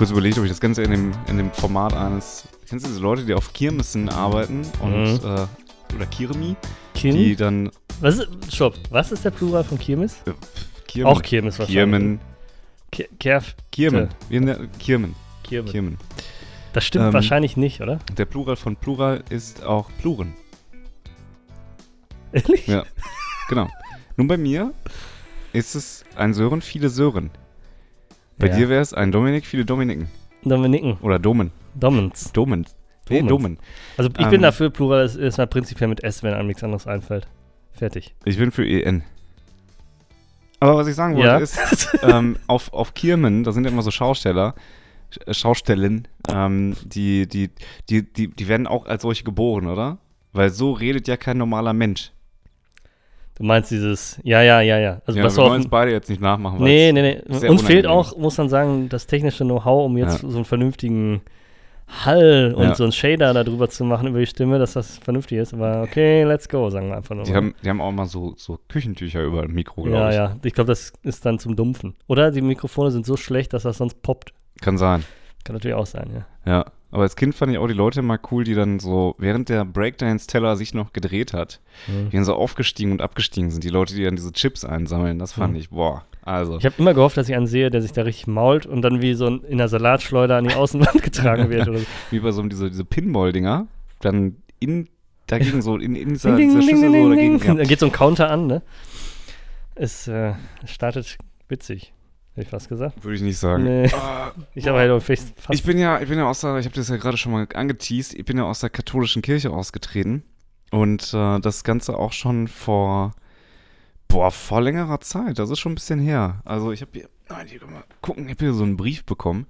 kurz überlegt, ob ich das Ganze in dem, in dem Format eines. Kennst du diese Leute, die auf Kirmessen arbeiten und Mhm. äh, oder Kirmi, Kim? die dann was ist, stopp, was ist der Plural von Kirmes? äh, Kirmen, Auch Kirmes wahrscheinlich. Kirmen, Ki- Kerf, Kirmen, Kirmen, Kirmes. Kirmen. Das stimmt Ähm, wahrscheinlich nicht, oder? Der Plural von Plural ist auch Pluren. Ehrlich? Ja, genau. Nun bei mir ist es ein Sören, viele Sören. Bei Ja. dir wäre es ein Dominik, viele Dominiken. Dominiken. Oder Domen. Domens. Domen. Nee, Domens. Domen. Also ich Ähm, bin dafür, Plural ist, ist mal prinzipiell mit S, wenn einem nichts anderes einfällt. Fertig. Ich bin für EN. Aber was ich sagen wollte Ja. ist, ähm, auf, auf Kirmen, da sind ja immer so Schausteller, Sch- äh, Schaustellen, ähm, die, die, die, die, die werden auch als solche geboren, oder? Weil so redet ja kein normaler Mensch. Du meinst dieses, ja, ja, ja, ja. Also ja, was wir wollen es beide jetzt nicht nachmachen. Nee, nee, nee. Uns fehlt unangenehm. auch, muss man sagen, das technische Know-how, um jetzt Ja. so einen vernünftigen Hall und Ja. so einen Shader darüber zu machen über die Stimme, dass das vernünftig ist. Aber okay, let's go, sagen wir einfach nur. Die haben, die haben auch mal so, so Küchentücher über dem Mikro, glaube ja, ich. ja. Ich glaube, das ist dann zum Dumpfen. Oder die Mikrofone sind so schlecht, dass das sonst poppt. Kann sein. Kann natürlich auch sein, ja. Ja. Aber als Kind fand ich auch die Leute mal cool, die dann so, während der Breakdance-Teller sich noch gedreht hat, Mhm. die dann so aufgestiegen und abgestiegen sind. Die Leute, die dann diese Chips einsammeln, das fand Mhm. ich, boah. Also. Ich habe immer gehofft, dass ich einen sehe, der sich da richtig mault und dann wie so ein, in der Salatschleuder an die Außenwand getragen wird. Oder so. wie bei so einem, diese, diese Pinball-Dinger, dann in, dagegen so, in, in dieser, Ding, dieser Schüssel ding, so dagegen. ding. Da Ja. geht so ein Counter an, ne? Es äh, startet witzig, hätte ich fast gesagt. Würde ich nicht sagen. Nee. Ah, Ich habe halt fast, fast ich bin ja, ich bin ja aus der, ich habe das ja gerade schon mal angeteased, ich bin ja aus der katholischen Kirche ausgetreten und äh, das Ganze auch schon vor, boah, vor längerer Zeit, das ist schon ein bisschen her. Also ich habe hier, nein, hier, mal, gucken, ich habe hier so einen Brief bekommen.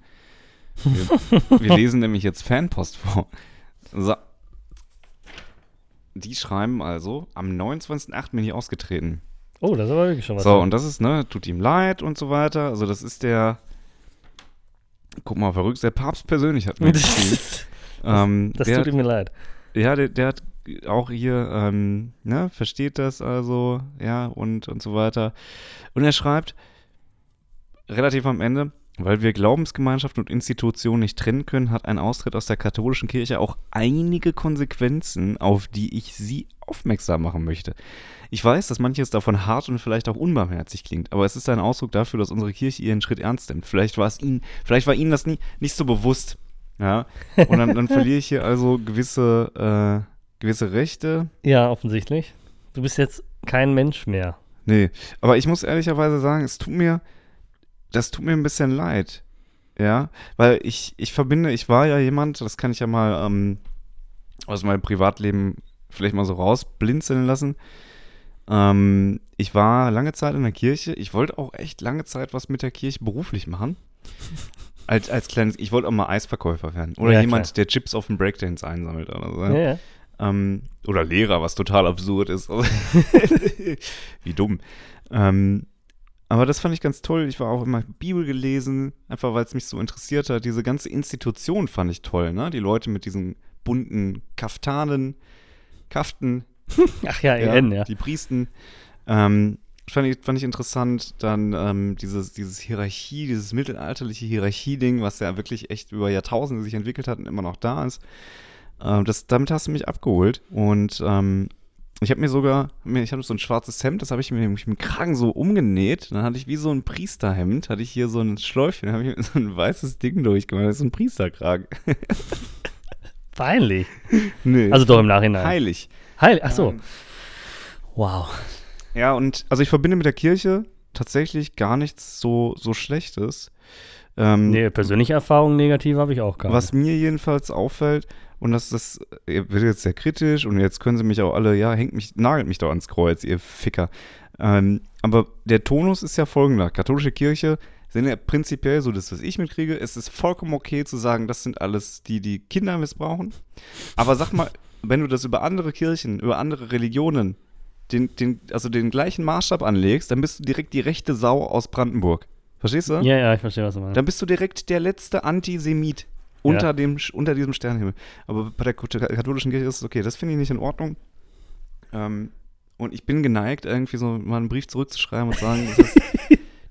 Wir, wir lesen nämlich jetzt Fanpost vor. So. Die schreiben also, am 29.08. bin ich ausgetreten. Oh, das ist aber wirklich schon was. So, und das ist, ne, tut ihm leid und so weiter. Also, das ist der. Guck mal, verrückt, der Papst persönlich hat mir geschrieben. das ähm, das tut mir leid. ja, der, der hat auch hier, ähm, ne, versteht das also, ja, und, und so weiter. Und er schreibt, relativ am Ende, weil wir Glaubensgemeinschaft und Institution nicht trennen können, hat ein Austritt aus der katholischen Kirche auch einige Konsequenzen, auf die ich Sie aufmerksam machen möchte. Ich weiß, dass manches davon hart und vielleicht auch unbarmherzig klingt, aber es ist ein Ausdruck dafür, dass unsere Kirche ihren Schritt ernst nimmt. Vielleicht war es Ihnen, vielleicht war Ihnen das nie, nicht so bewusst. Ja. Und dann, dann verliere ich hier also gewisse, äh, gewisse Rechte. Ja, offensichtlich. Du bist jetzt kein Mensch mehr. Nee, aber ich muss ehrlicherweise sagen, es tut mir, das tut mir ein bisschen leid. Ja, weil ich, ich verbinde, ich war ja jemand, das kann ich ja mal ähm, aus meinem Privatleben vielleicht mal so rausblinzeln lassen. Ähm, ich war lange Zeit in der Kirche. Ich wollte auch echt lange Zeit was mit der Kirche beruflich machen. Als, als kleines, ich wollte auch mal Eisverkäufer werden. Oder Ja, jemand, klar. der Chips auf dem Breakdance einsammelt oder so. Ja, ja. Ähm, oder Lehrer, was total absurd ist. Wie dumm. Ähm, aber das fand ich ganz toll. Ich war auch immer Bibel gelesen, einfach weil es mich so interessiert hat. Diese ganze Institution fand ich toll, ne? Die Leute mit diesen bunten Kaftanen, Kaften, Ach ja, EN, ja. die Priesten. Ähm, fand, ich, fand ich interessant. Dann ähm, dieses, dieses Hierarchie, dieses mittelalterliche Hierarchie-Ding, was ja wirklich echt über Jahrtausende sich entwickelt hat und immer noch da ist. Ähm, das, damit hast du mich abgeholt. Und ähm, ich habe mir sogar, ich habe so ein schwarzes Hemd, das habe ich mir nämlich mit dem Kragen so umgenäht. Dann hatte ich wie so ein Priesterhemd, hatte ich hier so ein Schläufchen, dann habe ich mir so ein weißes Ding durchgemacht. Das ist ein Priesterkragen. Peinlich. nee. Also doch im Nachhinein. heilig. Heil, ach so. Ähm, Wow. Ja, und also ich verbinde mit der Kirche tatsächlich gar nichts so, so Schlechtes. Ähm, Nee, persönliche Erfahrungen negativ habe ich auch gar was nicht. mir jedenfalls auffällt, und das, das ihr wird jetzt sehr kritisch und jetzt können sie mich auch alle, ja, hängt mich, nagelt mich doch ans Kreuz, ihr Ficker. Ähm, aber der Tonus ist ja folgender. Katholische Kirche sind ja prinzipiell, so das, was ich mitkriege, es ist vollkommen okay zu sagen, das sind alles die, die Kinder missbrauchen. Aber sag mal, wenn du das über andere Kirchen, über andere Religionen, den, den, also den gleichen Maßstab anlegst, dann bist du direkt die rechte Sau aus Brandenburg. Verstehst du? Ja, ja, ich verstehe, was du meinst. Dann bist du direkt der letzte Antisemit unter, Ja. dem, unter diesem Sternenhimmel. Aber bei der katholischen Kirche ist es okay. Das finde ich nicht in Ordnung. Ähm, und ich bin geneigt, irgendwie so mal einen Brief zurückzuschreiben und sagen, das ist,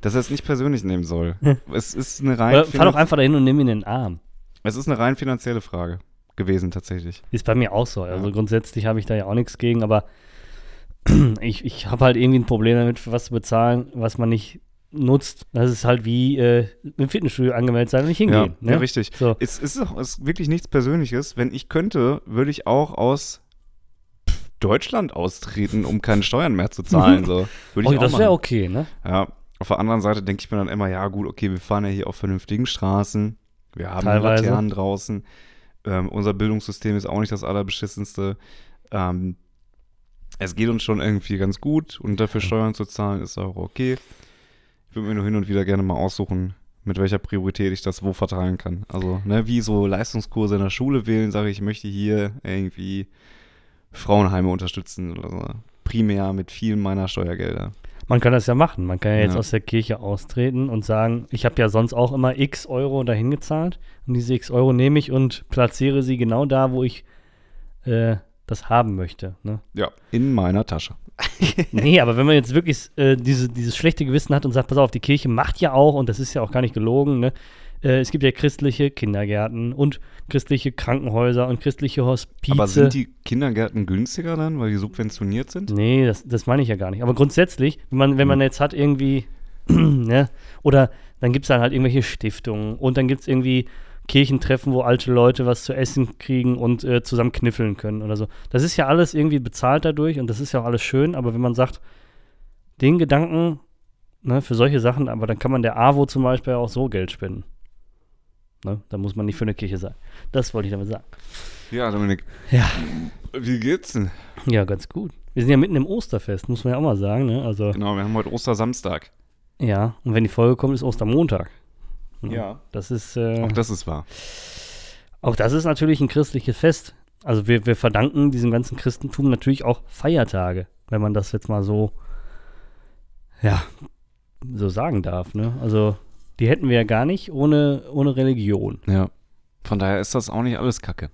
dass er es nicht persönlich nehmen soll. es ist eine rein Oder fahr doch einfach dahin und nimm ihn in den Arm. es ist eine rein finanzielle Frage gewesen tatsächlich. Ist bei mir auch so. Also Ja. grundsätzlich habe ich da ja auch nichts gegen, aber ich, ich habe halt irgendwie ein Problem damit, für was zu bezahlen, was man nicht nutzt. Das ist halt wie äh, im Fitnessstudio angemeldet sein und nicht hingehen. ja, ne? ja, richtig. So. Es ist auch es ist wirklich nichts Persönliches. Wenn ich könnte, würde ich auch aus Deutschland austreten, um keine Steuern mehr zu zahlen. so. Würde ich Oh, das wäre okay, ne? Ja, auf der anderen Seite denke ich mir dann immer, ja gut, okay, wir fahren ja hier auf vernünftigen Straßen. Wir haben Teilweise. Laternen draußen. Ähm, unser Bildungssystem ist auch nicht das allerbeschissenste. Ähm, es geht uns schon irgendwie ganz gut und dafür Steuern zu zahlen ist auch okay. Ich würde mir nur hin und wieder gerne mal aussuchen, mit welcher Priorität ich das wo verteilen kann. Also, ne, wie so Leistungskurse in der Schule wählen, sage ich, ich möchte hier irgendwie Frauenheime unterstützen oder so. Primär mit vielen meiner Steuergelder. Man kann das ja machen. Man kann ja jetzt Ja. aus der Kirche austreten und sagen, ich habe ja sonst auch immer x Euro dahin gezahlt und diese x Euro nehme ich und platziere sie genau da, wo ich äh, das haben möchte. Ne? Ja, in meiner Tasche. nee, aber wenn man jetzt wirklich äh, diese, dieses schlechte Gewissen hat und sagt, pass auf, die Kirche macht ja auch, und das ist ja auch gar nicht gelogen, ne? äh, es gibt ja christliche Kindergärten und christliche Krankenhäuser und christliche Hospize. Aber sind die Kindergärten günstiger dann, weil die subventioniert sind? Nee, das, das meine ich ja gar nicht. Aber grundsätzlich, wenn man, wenn Hm. man jetzt hat irgendwie, ne, oder dann gibt es dann halt irgendwelche Stiftungen und dann gibt es irgendwie Kirchentreffen, wo alte Leute was zu essen kriegen und äh, zusammen kniffeln können oder so. Das ist ja alles irgendwie bezahlt dadurch und das ist ja auch alles schön, aber wenn man sagt, den Gedanken, ne, für solche Sachen, aber dann kann man der AWO zum Beispiel auch so Geld spenden. Ne, da muss man nicht für eine Kirche sein. Das wollte ich damit sagen. Ja, Dominik. Ja. Wie geht's denn? Ja, ganz gut. Wir sind ja mitten im Osterfest, muss man ja auch mal sagen, ne? Also. Genau, wir haben heute Ostersamstag. Ja, und wenn die Folge kommt, ist Ostermontag. Das ist, äh, Auch das ist wahr. auch das ist natürlich ein christliches Fest. Also wir, wir verdanken diesem ganzen Christentum natürlich auch Feiertage, wenn man das jetzt mal so, ja, so sagen darf. Ne? Also die hätten wir ja gar nicht ohne, ohne Religion. Ja. Von daher ist das auch nicht alles Kacke.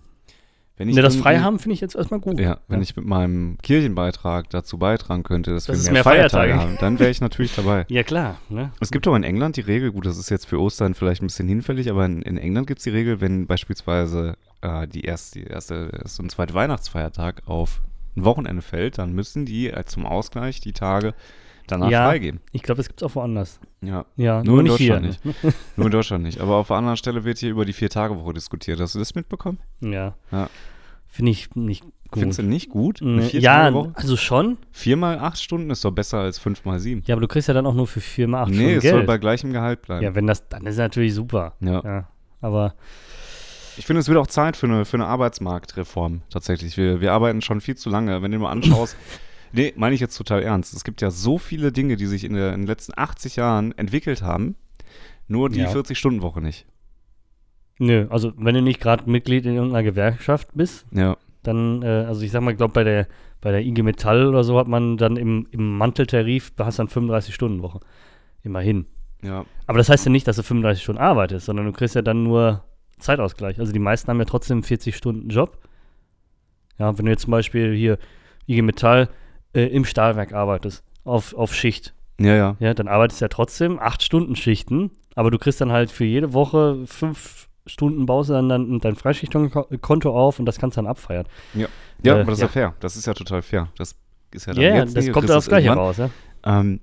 Wenn Ne, das frei haben, finde ich jetzt erstmal gut. Ja, wenn Ja. ich mit meinem Kirchenbeitrag dazu beitragen könnte, dass, Dass wir mehr mehr, Feiertage, Feiertage haben, dann wäre ich natürlich dabei. Ja, klar. Ne? Es gibt auch in England die Regel, gut, das ist jetzt für Ostern vielleicht ein bisschen hinfällig, aber in, in England gibt es die Regel, wenn beispielsweise äh, die, erste, die erste, erste und zweite Weihnachtsfeiertag auf ein Wochenende fällt, dann müssen die äh, zum Ausgleich die Tage danach Ja. freigeben. Ich glaube, das gibt es auch woanders. Ja, Ja, Nur nur, in nicht hier. Deutschland nicht. nur in Deutschland nicht. Aber auf der anderen Stelle wird hier über die Vier-Tage-Woche diskutiert. Hast du das mitbekommen? Ja. Ja. Finde ich nicht gut. Findest du nicht gut? Nee, ja, also schon. Viermal acht Stunden ist doch besser als fünfmal sieben. Ja, aber du kriegst ja dann auch nur für vier mal acht nee, Stunden es Geld. soll bei gleichem Gehalt bleiben. ja, wenn das, dann ist es natürlich super. Ja. Ja. Aber Ich finde, es wird auch Zeit für eine, für eine Arbeitsmarktreform tatsächlich. Wir, wir arbeiten schon viel zu lange. Wenn du mal anschaust, nee, meine ich jetzt total ernst. Es gibt ja so viele Dinge, die sich in, der, in den letzten 80 Jahren entwickelt haben, nur die Ja. 40-Stunden-Woche nicht. nö, also wenn du nicht gerade Mitglied in irgendeiner Gewerkschaft bist, Ja, dann, äh, also ich sag mal, ich glaube bei der, bei der IG Metall oder so hat man dann im, im Manteltarif, da hast du dann 35-Stunden-Woche. Immerhin. ja. Aber das heißt ja nicht, dass du 35 Stunden arbeitest, sondern du kriegst ja dann nur Zeitausgleich. Also die meisten haben ja trotzdem 40-Stunden-Job. Ja, wenn du jetzt zum Beispiel hier IG Metall äh, im Stahlwerk arbeitest, auf, auf Schicht, Ja, ja. ja, dann arbeitest du ja trotzdem 8-Stunden-Schichten, aber du kriegst dann halt für jede Woche fünf Stunden baust du dann, dann dein Freischichtkonto auf und das kannst du dann abfeiern. Ja, Äh, aber das ist ja. ja fair. Das ist ja total fair. Das ist ja Ja, dann ja, jetzt das kommt aufs es Gleiche raus, ja. Ähm,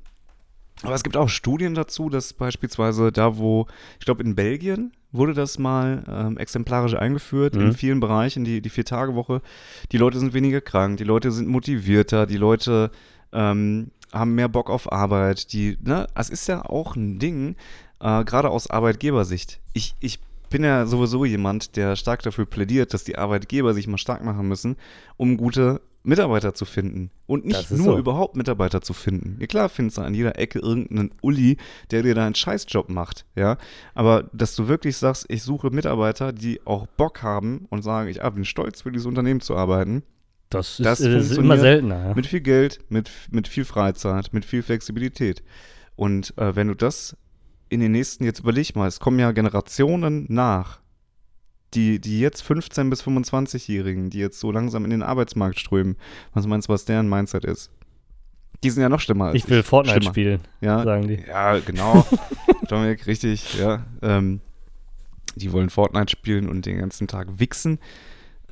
aber es gibt auch Studien dazu, dass beispielsweise da, wo, ich glaube in Belgien wurde das mal ähm, exemplarisch eingeführt, in Mhm. vielen Bereichen, die, die Vier-Tage-Woche. Die Leute sind weniger krank, die Leute sind motivierter, die Leute ähm, haben mehr Bock auf Arbeit. Die, ne, es ist ja auch ein Ding, äh, gerade aus Arbeitgebersicht. Ich, ich bin ja sowieso jemand, der stark dafür plädiert, dass die Arbeitgeber sich mal stark machen müssen, um gute Mitarbeiter zu finden. Und nicht nur so. überhaupt Mitarbeiter zu finden. Ja klar findest du an jeder Ecke irgendeinen Uli, der dir da einen Scheißjob macht, ja. Aber dass du wirklich sagst, ich suche Mitarbeiter, die auch Bock haben und sagen, ich ah, bin stolz für dieses Unternehmen zu arbeiten, Das ist, Das äh, ist immer seltener. Ja. mit viel Geld, mit, mit viel Freizeit, mit viel Flexibilität. Und äh, wenn du das in den nächsten, jetzt überleg mal, es kommen ja Generationen nach, die, die jetzt 15- bis 25-Jährigen, die jetzt so langsam in den Arbeitsmarkt strömen, was meinst du, was deren Mindset ist? Die sind ja noch schlimmer als Ich will Fortnite Schlimmer. spielen, Ja, sagen die. ja genau. Dominik, richtig, ja. Ähm, die wollen Fortnite spielen und den ganzen Tag wichsen,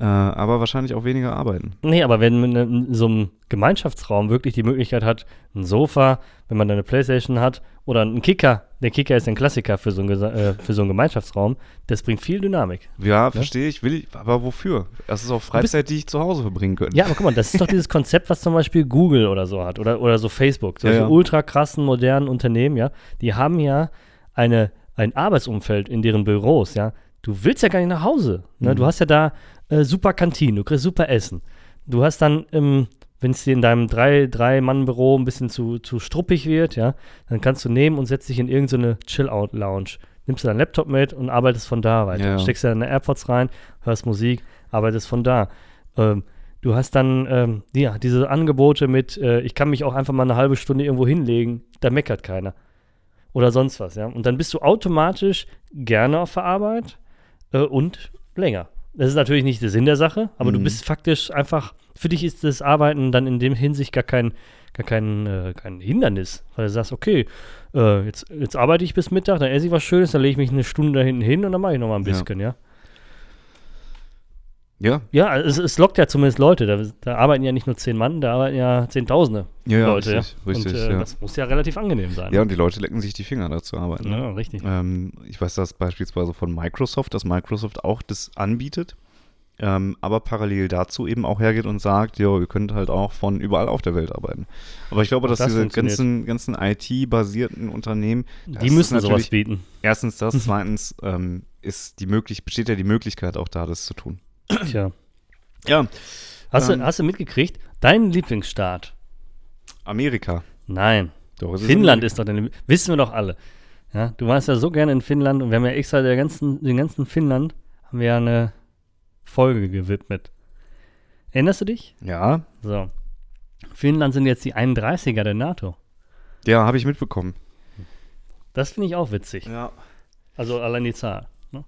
äh, aber wahrscheinlich auch weniger arbeiten. Nee, aber wenn man in so einem Gemeinschaftsraum wirklich die Möglichkeit hat, ein Sofa, wenn man eine Playstation hat oder einen Kicker, der Kicker ist ein Klassiker für so einen, äh, für so einen Gemeinschaftsraum, das bringt viel Dynamik. Ja, verstehe ich, will ich, aber wofür? Das ist auch Freizeit, die ich zu Hause verbringen könnte. Ja, aber guck mal, das ist doch dieses Konzept, was zum Beispiel Google oder so hat oder, oder so Facebook. Solche Ja, ja. ultra krassen, modernen Unternehmen, ja, die haben ja eine, ein Arbeitsumfeld in deren Büros, ja. Du willst ja gar nicht nach Hause. Ne? Mhm. Du hast ja da äh, super Kantinen, du kriegst super Essen. Du hast dann, ähm, wenn es dir in deinem drei, drei Mann Büro ein bisschen zu, zu struppig wird, ja, dann kannst du nehmen und setzt dich in irgendeine Chill-Out-Lounge. Nimmst du deinen Laptop mit und arbeitest von da weiter. Ja. Steckst deine AirPods rein, hörst Musik, arbeitest von da. Ähm, du hast dann, ähm, ja, diese Angebote mit, äh, ich kann mich auch einfach mal eine halbe Stunde irgendwo hinlegen, da meckert keiner. Oder sonst was, ja. Und dann bist du automatisch gerne auf der Arbeit äh, und länger. Das ist natürlich nicht der Sinn der Sache, aber du Mhm. bist faktisch einfach, für dich ist das Arbeiten dann in dem Hinsicht gar kein, gar kein, äh, kein Hindernis, weil du sagst, okay, äh, jetzt, jetzt arbeite ich bis Mittag, dann esse ich was Schönes, dann lege ich mich eine Stunde da hinten hin und dann mache ich noch mal ein bisschen, ja. Ja, Ja, es, es lockt ja zumindest Leute. Da, da arbeiten ja nicht nur zehn Mann, da arbeiten ja Zehntausende ja, ja Leute. richtig, ja. richtig, und äh, ja. das muss ja relativ angenehm sein. ja, und die Leute lecken sich die Finger dazu arbeiten. ne? Ja, richtig. Ähm, ich weiß das beispielsweise von Microsoft, dass Microsoft auch das anbietet, ähm, aber parallel dazu eben auch hergeht und sagt, ja, ihr könnt halt auch von überall auf der Welt arbeiten. Aber ich glaube, dass das diese ganzen, ganzen IT-basierten Unternehmen, Die müssen sowas bieten. erstens das, zweitens ähm, ist die möglich, besteht ja die Möglichkeit auch da, das zu tun. Tja. Ja, Hast, Ähm. du, hast du mitgekriegt? Dein Lieblingsstaat? Amerika. Nein. Doch, es Finnland ist doch dein Lieblings- Wissen wir doch alle. Ja, du warst ja so gerne in Finnland und wir haben ja extra der ganzen, den ganzen Finnland haben wir ja eine Folge gewidmet. Erinnerst du dich? Ja, So. Finnland sind jetzt die 31er der NATO. ja, habe ich mitbekommen. Das finde ich auch witzig. Ja. Also allein die Zahl. Ne?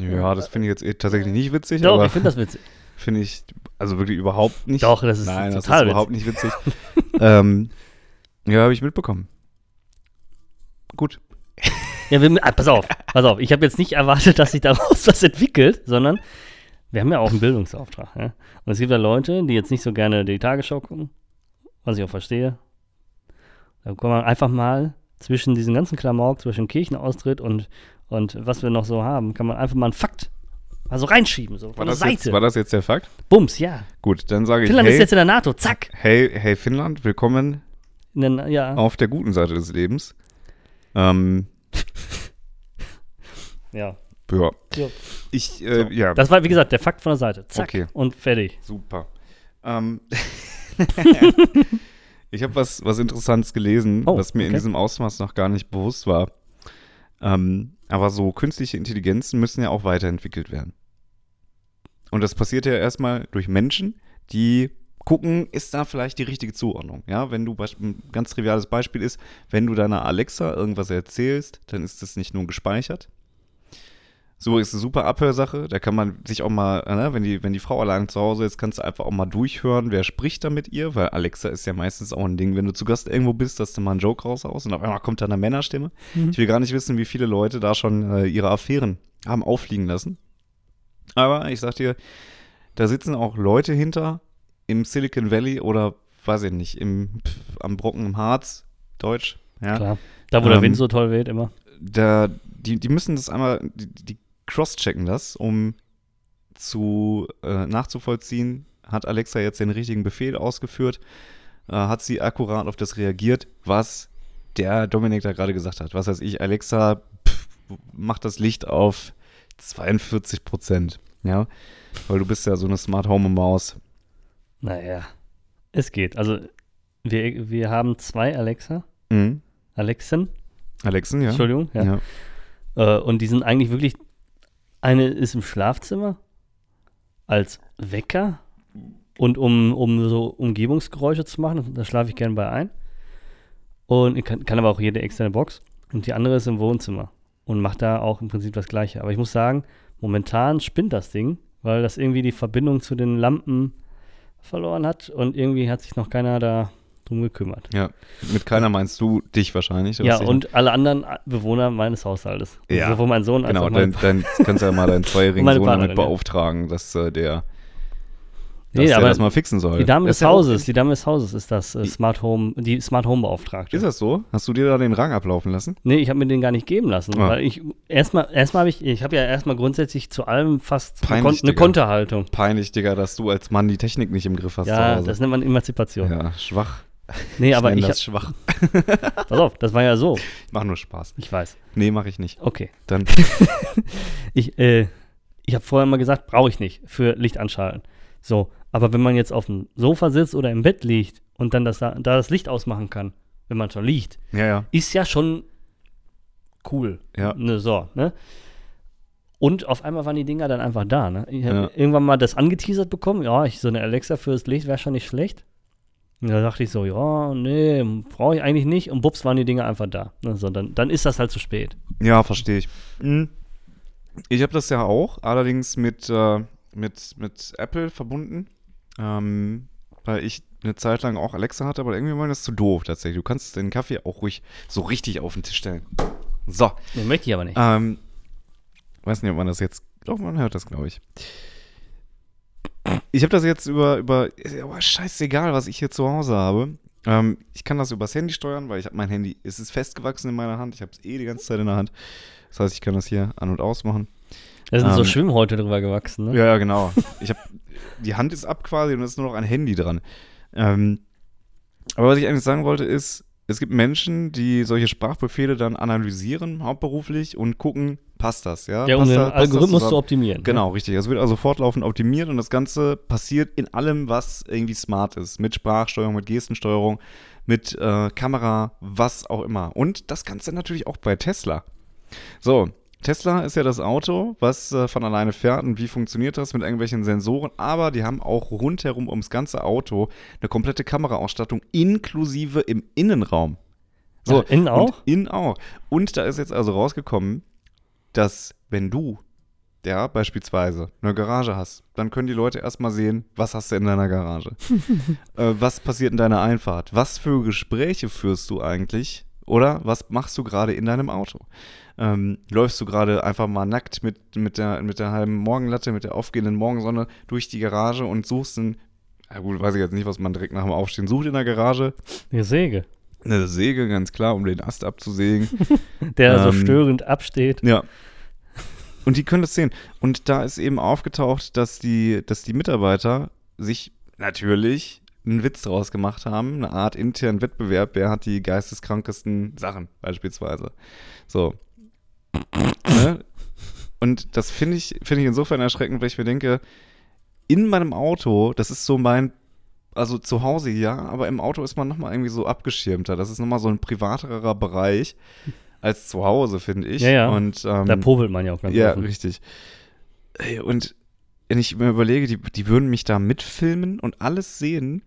Ja, das finde ich jetzt eh tatsächlich nicht witzig, Doch, ich finde das witzig. finde ich also wirklich überhaupt nicht. Doch, das ist Nein, das total ist überhaupt nicht witzig. ähm, ja, habe ich mitbekommen. Gut. Ja, wir, ah, pass auf, pass auf. Ich habe jetzt nicht erwartet, dass sich daraus was entwickelt, sondern wir haben ja auch einen Bildungsauftrag. Ja? Und es gibt ja Leute, die jetzt nicht so gerne die Tagesschau gucken, was ich auch verstehe. Da kann man einfach mal zwischen diesen ganzen Klamauk, zwischen Kirchenaustritt und, und was wir noch so haben, kann man einfach mal einen Fakt mal so reinschieben, so War von der das, jetzt, Seite. war das jetzt der Fakt? Bums, ja. Gut, dann sage ich, Finnland ist hey, jetzt in der NATO, zack. hey, hey Finnland, willkommen In den, ja, auf der guten Seite des Lebens. Ähm, ja. ja. Ja. Ich, äh, So. ja, Das war, wie gesagt, der Fakt von der Seite. Zack. Okay. Und fertig. super. Ähm, ich habe was, was Interessantes gelesen, Oh, was mir in okay. diesem Ausmaß noch gar nicht bewusst war. Ähm, aber so künstliche Intelligenzen müssen ja auch weiterentwickelt werden. Und das passiert ja erstmal durch Menschen, die gucken, ist da vielleicht die richtige Zuordnung. Ja, wenn du ein ganz triviales Beispiel ist, wenn du deiner Alexa irgendwas erzählst, dann ist das nicht nur gespeichert. So ist eine super Abhörsache. Da kann man sich auch mal, ne, wenn die, wenn die Frau allein zu Hause ist, kannst du einfach auch mal durchhören, wer spricht da mit ihr, weil Alexa ist ja meistens auch ein Ding, wenn du zu Gast irgendwo bist, dass du mal einen Joke raushaust und auf einmal kommt da eine Männerstimme. Mhm. Ich will gar nicht wissen, wie viele Leute da schon äh, ihre Affären haben auffliegen lassen. Aber ich sag dir, da sitzen auch Leute hinter im Silicon Valley oder weiß ich nicht, im, pf, am Brocken im Harz, Deutsch, ja. Klar. Da, wo der Ähm, Wind so toll weht, immer. Da, die, die müssen das einmal, die, die cross-checken das, um zu äh, nachzuvollziehen, hat Alexa jetzt den richtigen Befehl ausgeführt, äh, hat sie akkurat auf das reagiert, was der Dominik da gerade gesagt hat. Was weiß ich, Alexa pff, macht das Licht auf 42 Prozent, ja, weil du bist ja so eine Smart Home Maus. Naja, es geht. Also, wir, wir haben zwei Alexa. Mhm. Alexen, Alexen, ja. Entschuldigung. Ja. ja. Äh, und die sind eigentlich wirklich. Eine ist im Schlafzimmer als Wecker und um, um so Umgebungsgeräusche zu machen. Da schlafe ich gerne bei ein. Und kann, kann aber auch jede externe Box. Und die andere ist im Wohnzimmer und macht da auch im Prinzip das Gleiche. Aber ich muss sagen, momentan spinnt das Ding, weil das irgendwie die Verbindung zu den Lampen verloren hat und irgendwie hat sich noch keiner da drum gekümmert. Ja, mit keiner meinst du dich wahrscheinlich. Ja, und alle anderen Bewohner meines Haushaltes. Ja, Sowohl mein Sohn als Genau, auch mein dann, dann kannst du ja mal deinen zweijährigen Sohn damit Partnerin, ja. beauftragen, dass äh, der, dass Nee, aber das mal fixen soll. die Dame Das des ja Hauses, die Dame des Hauses ist das äh, Smart Home, die Smart Home Beauftragte. Ist das so? Hast du dir da den Rang ablaufen lassen? Nee, ich habe mir den gar nicht geben lassen, Ah. weil ich erstmal erstmal habe ich ich habe ja erstmal grundsätzlich zu allem fast eine, Peinlich, Kon eine Digga. Konterhaltung. Peinlich, Digga, dass du als Mann die Technik nicht im Griff hast Ja, das nennt man Emanzipation. ja, schwach. Nee, aber nenn ich das schwach. pass auf, das war ja so. Ich mach nur Spaß. Ich weiß. Nee, mach ich nicht. Okay. Dann, Ich äh, ich habe vorher mal gesagt, brauche ich nicht für Licht anschalten. So, aber wenn man jetzt auf dem Sofa sitzt oder im Bett liegt und dann das da, da das Licht ausmachen kann, wenn man schon liegt, ja, ja. ist ja schon cool. Ja. Ne, so, ne? Und auf einmal waren die Dinger dann einfach da, ne? Ich habe Ja. irgendwann mal das angeteasert bekommen, ja, ich, so eine Alexa fürs Licht wäre schon nicht schlecht. Und da dachte ich so, ja, nee, brauche ich eigentlich nicht. Und bups waren die Dinger einfach da. Ne, so, dann, dann ist das halt zu spät. Ja, verstehe ich. Mhm. Ich habe das ja auch, allerdings mit, äh, mit, mit Apple verbunden, ähm, weil ich eine Zeit lang auch Alexa hatte, aber irgendwie war das zu doof tatsächlich. Du kannst den Kaffee auch ruhig so richtig auf den Tisch stellen. So, Den möchte ich aber nicht. ähm, weiß nicht, ob man das jetzt, doch, man hört das, glaube ich. Ich habe das jetzt über, über, aber scheißegal, was ich hier zu Hause habe. Ähm, ich kann das übers Handy steuern, weil ich habe mein Handy, es ist festgewachsen in meiner Hand. Ich habe es eh die ganze Zeit in der Hand. Das heißt, ich kann das hier an- und ausmachen. Da sind so ähm, Schwimmhäute drüber gewachsen, ne? Ja, genau. Ich habe die Hand ist ab quasi und es ist nur noch ein Handy dran. Ähm, aber was ich eigentlich sagen wollte ist, es gibt Menschen, die solche Sprachbefehle dann analysieren, hauptberuflich, und gucken, passt das, ja? Ja, um passt den da- Algorithmus zu optimieren. Genau, richtig. Es wird also fortlaufend optimiert und das Ganze passiert in allem, was irgendwie smart ist. Mit Sprachsteuerung, mit Gestensteuerung, mit äh, Kamera, was auch immer. Und das Ganze natürlich auch bei Tesla. So, Tesla ist ja das Auto, was äh, von alleine fährt und wie funktioniert das mit irgendwelchen Sensoren, aber die haben auch rundherum ums ganze Auto eine komplette Kameraausstattung inklusive im Innenraum. So, Ach, innen auch? Innen auch. Und da ist jetzt also rausgekommen, dass wenn du, ja, beispielsweise eine Garage hast, dann können die Leute erstmal sehen, was hast du in deiner Garage? äh, was passiert in deiner Einfahrt? Was für Gespräche führst du eigentlich? Oder was machst du gerade in deinem Auto? Ähm, läufst du gerade einfach mal nackt mit, mit, der, mit der halben Morgenlatte, mit der aufgehenden Morgensonne durch die Garage und suchst einen, ja gut, weiß ich jetzt nicht, was man direkt nach dem Aufstehen sucht in der Garage. Die Säge, Eine Säge, ganz klar, um den Ast abzusägen. der so Ähm, störend absteht. Ja. Und die können das sehen. Und da ist eben aufgetaucht, dass die, dass die Mitarbeiter sich natürlich einen Witz draus gemacht haben, eine Art internen Wettbewerb, wer hat die geisteskrankesten Sachen beispielsweise. So. ne? Und das finde ich, finde ich insofern erschreckend, weil ich mir denke, in meinem Auto, das ist so mein, also zu Hause ja, aber im Auto ist man nochmal irgendwie so abgeschirmter. Das ist nochmal so ein privaterer Bereich als zu Hause, finde ich. Ja, ja. Und, ähm, Da popelt man ja auch ganz ja, offen. richtig. Und wenn ich mir überlege, die, die würden mich da mitfilmen und alles sehen,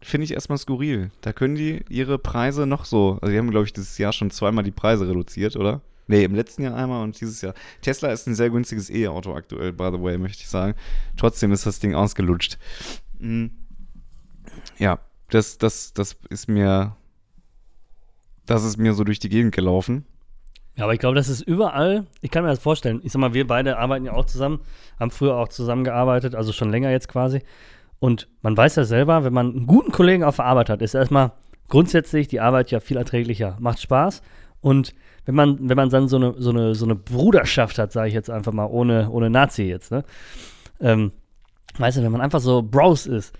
finde ich erstmal skurril. Da können die ihre Preise noch so, also die haben, glaube ich, dieses Jahr schon zweimal die Preise reduziert, oder? Nee, im letzten Jahr einmal und dieses Jahr. Tesla ist ein sehr günstiges E-Auto aktuell, by the way, möchte ich sagen. Trotzdem ist das Ding ausgelutscht. Mm. Ja, das, das, das ist mir, das ist mir so durch die Gegend gelaufen. Ja, aber ich glaube, das ist überall, ich kann mir das vorstellen. Ich sag mal, wir beide arbeiten ja auch zusammen, haben früher auch zusammengearbeitet, also schon länger jetzt quasi. Und man weiß ja selber, wenn man einen guten Kollegen auf der Arbeit hat, ist erstmal grundsätzlich die Arbeit ja viel erträglicher, macht Spaß. Und wenn man, wenn man dann so eine, so eine, so eine Bruderschaft hat, sage ich jetzt einfach mal, ohne, ohne Nazi jetzt, ne? Ähm, weißt du, wenn man einfach so Bros ist,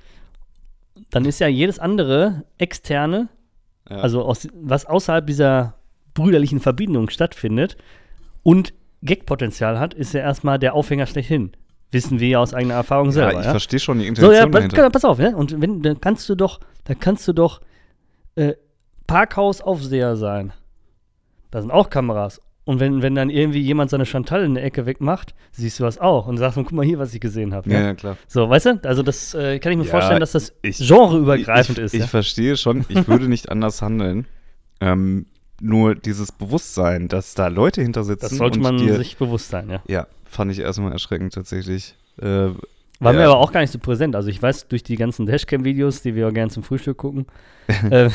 dann ist ja jedes andere externe Ja. also aus, was außerhalb dieser brüderlichen Verbindung stattfindet und Gagpotenzial hat, ist ja erstmal der Aufhänger schlechthin. Wissen wir ja aus eigener Erfahrung selber. ja, ich Ja, verstehe schon die so, Intention ja, pass, dahinter. pass auf, ja. Und wenn, dann kannst du doch, dann kannst du doch äh, Parkhausaufseher sein. Da sind auch Kameras. Und wenn, wenn dann irgendwie jemand seine Chantal in der Ecke wegmacht, siehst du das auch und sagst, guck mal hier, was ich gesehen habe. Ja, Ja. ja, klar. So, weißt du? Also das äh, kann ich mir Ja, vorstellen, dass das ich- genreübergreifend ich, ist. Ich ja? verstehe schon, ich würde nicht anders handeln. Ähm, nur dieses Bewusstsein, dass da Leute hinter sitzen Das sollte man dir, sich bewusst sein, ja. Ja, fand ich erstmal erschreckend tatsächlich. Äh, War mir Ja. aber auch gar nicht so präsent. Also ich weiß durch die ganzen Dashcam-Videos, die wir auch gerne zum Frühstück gucken, äh,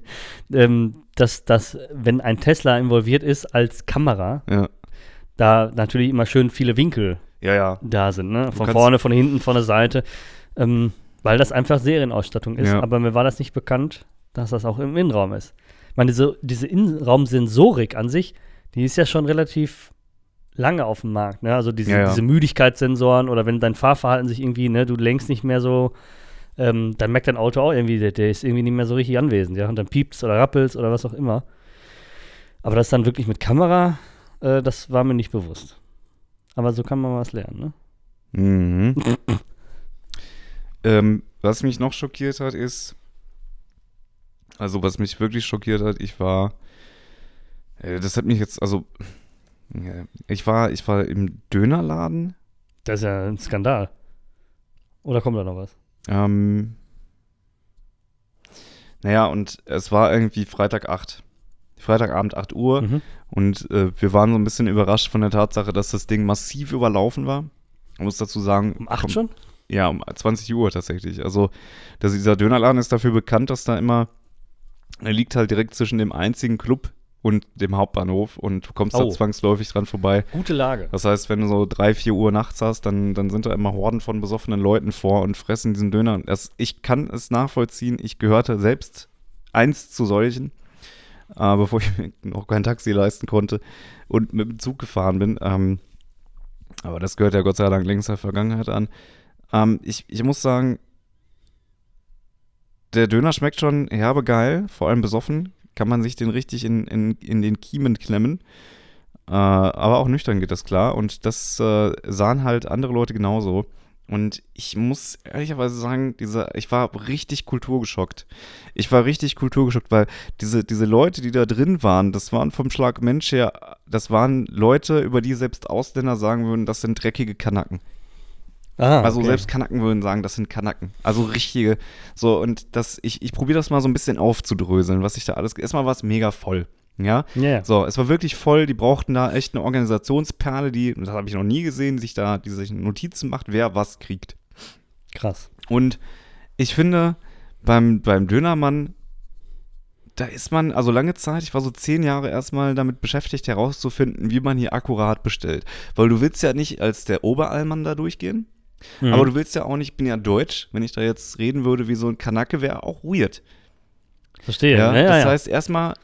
ähm, dass, dass, wenn ein Tesla involviert ist als Kamera, Ja, da natürlich immer schön viele Winkel ja, ja. da sind, ne? Von vorne, von hinten, von der Seite. Ähm, weil das einfach Serienausstattung ist. Aber mir war das nicht bekannt, dass das auch im Innenraum ist. Ich meine, diese, diese Innenraumsensorik an sich, die ist ja schon relativ lange auf dem Markt. Ne? Also diese, Ja, ja. diese Müdigkeitssensoren oder wenn dein Fahrverhalten sich irgendwie, ne, du lenkst nicht mehr so, ähm, dann merkt dein Auto auch irgendwie, der, der ist irgendwie nicht mehr so richtig anwesend, ja. Und dann piepst oder rappelst oder was auch immer. Aber das dann wirklich mit Kamera, äh, das war mir nicht bewusst. Aber so kann man was lernen, ne? Mhm. ähm, was mich noch schockiert hat, ist, also was mich wirklich schockiert hat, ich war, äh, das hat mich jetzt, also, ich war, ich war im Dönerladen, Das ist ja ein Skandal. Oder kommt da noch was? ähm, naja, und es war irgendwie Freitag 8. Freitagabend 8 Uhr Mhm. und äh, wir waren so ein bisschen überrascht von der Tatsache, dass das Ding massiv überlaufen war. Ich muss dazu sagen, Um 8 komm- schon? Ja, um 20 Uhr tatsächlich. Also, dass dieser Dönerladen ist dafür bekannt, dass da immer, er liegt halt direkt zwischen dem einzigen Club und dem Hauptbahnhof und du kommst Oh. da zwangsläufig dran vorbei. Gute Lage. Das heißt, wenn du so 3, 4 Uhr nachts hast, dann, dann sind da immer Horden von besoffenen Leuten vor und fressen diesen Döner. Das, ich kann es nachvollziehen. Ich gehörte selbst einst zu solchen, äh, bevor ich mir noch kein Taxi leisten konnte und mit dem Zug gefahren bin. Ähm, aber das gehört ja Gott sei Dank längst der Vergangenheit an. Ähm, ich, ich muss sagen, der Döner schmeckt schon herbe geil, vor allem besoffen. Kann man sich den richtig in, in, in den Kiemen klemmen. Äh, aber auch nüchtern geht das klar. Und das äh, sahen halt andere Leute genauso. Und ich muss ehrlicherweise sagen, dieser, ich war richtig kulturgeschockt. Ich war richtig kulturgeschockt, weil diese, diese Leute, die da drin waren, das waren vom Schlag Mensch her, das waren Leute, über die selbst Ausländer sagen würden, das sind dreckige Kanaken. Ah, Also okay. selbst Kanaken würden sagen, das sind Kanaken. Also richtige. So, und das, ich, ich probiere das mal so ein bisschen aufzudröseln, was ich da alles. Erstmal war es mega voll. Ja. Ja. So, es war wirklich voll. Die brauchten da echt eine Organisationsperle, die, das habe ich noch nie gesehen, sich da, die sich Notizen macht, wer was kriegt. krass. Und ich finde, beim, beim Dönermann, da ist man, also lange Zeit, ich war so zehn Jahre erstmal damit beschäftigt, herauszufinden, wie man hier akkurat bestellt. Weil du willst ja nicht als der Oberallmann da durchgehen. Mhm. Aber du willst ja auch nicht, ich bin ja deutsch, wenn ich da jetzt reden würde wie so ein Kanake, wäre auch weird. Verstehe. Ja, Ja, das ja. heißt erstmal,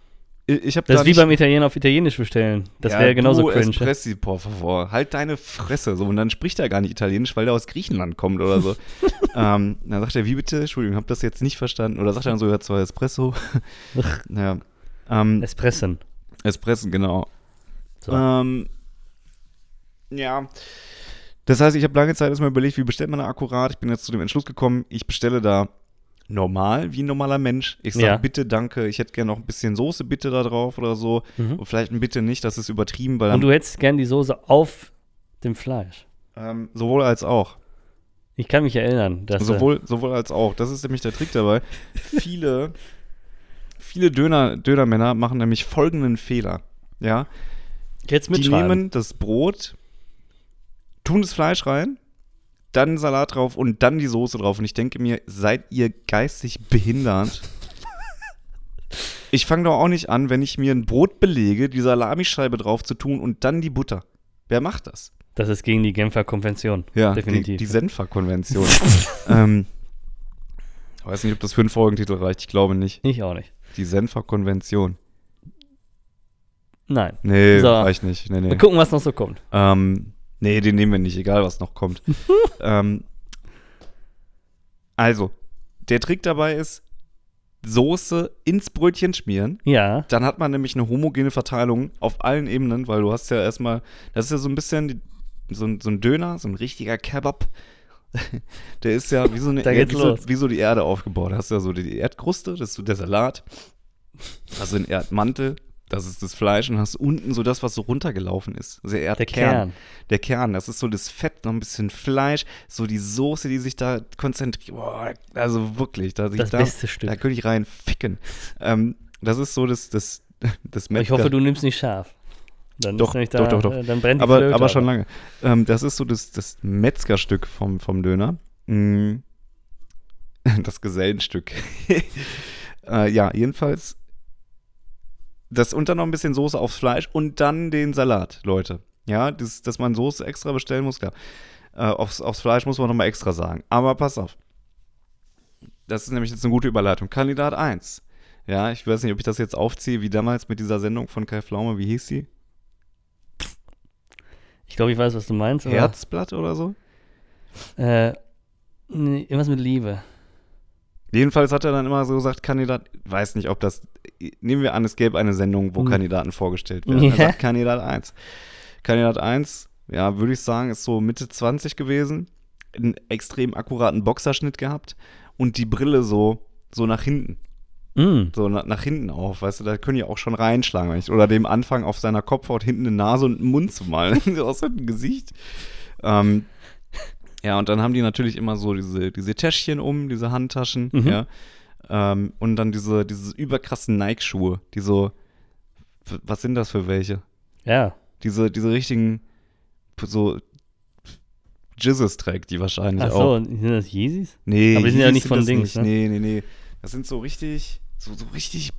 ich, habe das da ist wie beim Italiener auf Italienisch bestellen. Das Ja, wäre genauso du cringe. Espressi, por favor. Halt deine Fresse. So, und dann spricht er gar nicht Italienisch, weil er aus Griechenland kommt oder so. ähm, dann sagt er, wie bitte? Entschuldigung, hab das jetzt nicht verstanden. Oder sagt er dann so, ja, zwei Espresso. ja. Ähm, Espressen. Espressen, genau. So. Ähm, ja. Das heißt, ich habe lange Zeit erstmal überlegt, wie bestellt man da akkurat. Ich bin jetzt zu dem Entschluss gekommen, ich bestelle da normal, wie ein normaler Mensch. Ich sage Ja. bitte, danke, ich hätte gerne noch ein bisschen Soße bitte da drauf oder so. Mhm. Und vielleicht ein bitte nicht, das ist übertrieben, weil Und du hättest gern die Soße auf dem Fleisch. ähm, sowohl als auch. Ich kann mich erinnern, dass. Sowohl, sowohl als auch. Das ist nämlich der Trick dabei. viele, viele Döner, Dönermänner machen nämlich folgenden Fehler. Ja, jetzt die mitschreiben. nehmen das Brot, tun das Fleisch rein, dann Salat drauf und dann die Soße drauf. Und ich denke mir, seid ihr geistig behindert? ich fange doch auch nicht an, wenn ich mir ein Brot belege, die Salamischeibe drauf zu tun und dann die Butter. Wer macht das? Das ist gegen die Genfer Konvention. Ja, definitiv. Die, die Senfer-Konvention. ähm, ich weiß nicht, ob das für einen Folgentitel reicht. Ich glaube nicht. Ich auch nicht. Die Senfer-Konvention. Nein. Nee, So. reicht nicht. Nee, nee. Wir gucken, was noch so kommt. Ähm, nee, den nehmen wir nicht, egal was noch kommt. ähm, also, der Trick dabei ist, Soße ins Brötchen schmieren. Ja. Dann hat man nämlich eine homogene Verteilung auf allen Ebenen, weil du hast ja erstmal, das ist ja so ein bisschen die, so, ein, so ein Döner, so ein richtiger Kebab. Der ist ja wie so, eine wie, so, wie so die Erde aufgebaut. Da hast du ja so die Erdkruste, das ist so der Salat. Also den Erdmantel, das ist das Fleisch und hast unten so das, was so runtergelaufen ist. Also der Der. Kern. Der Kern, das ist so das Fett, noch ein bisschen Fleisch, so die Soße, die sich da konzentriert. Boah, also wirklich, da, Das da, beste Stück. da könnte ich rein ficken. Ähm, das ist so das, das, das Ich hoffe, du nimmst nicht scharf. Dann Doch, doch, da, doch, doch. Dann brennt die aber, Flöte, aber schon lange. Ähm, das ist so das, das Metzgerstück vom, vom Döner. Mm. Das Gesellenstück. äh, ja, jedenfalls das und dann noch ein bisschen Soße aufs Fleisch und dann den Salat, Leute. Ja, das, dass man Soße extra bestellen muss, klar. Äh, aufs, aufs Fleisch muss man nochmal extra sagen. Aber pass auf. Das ist nämlich jetzt eine gute Überleitung. Kandidat 1. Ja, ich weiß nicht, ob ich das jetzt aufziehe, wie damals mit dieser Sendung von Kai Pflaume. Wie hieß die? Ich glaube, ich weiß, was du meinst. Herzblatt oder so? Äh, nee, irgendwas mit Liebe. Jedenfalls hat er dann immer so gesagt, Kandidat, weiß nicht, ob das, nehmen wir an, es gäbe eine Sendung, wo Hm. Kandidaten vorgestellt werden. Ja. Er sagt Kandidat 1. Kandidat 1, ja, würde ich sagen, ist so Mitte 20 gewesen, einen extrem akkuraten Boxerschnitt gehabt und die Brille so, so nach hinten, Mm. so na, nach hinten auf, weißt du, da können ja auch schon reinschlagen, wenn ich, oder dem Anfang auf seiner Kopfhaut hinten eine Nase und einen Mund zu malen, aus dem Gesicht. Ähm, ja, und dann haben die natürlich immer so diese, diese Täschchen um, diese Handtaschen, Mhm. ja. Ähm, und dann diese, diese überkrassen Nike-Schuhe, die so, was sind das für welche? Ja. Diese, diese richtigen, so Jizzes trägt die wahrscheinlich Ach auch. so, sind das Yeezys? Nee, Aber die sind ja nicht von Dings, nicht. ne? Nee, nee, nee. Das sind so richtig, so, so richtig,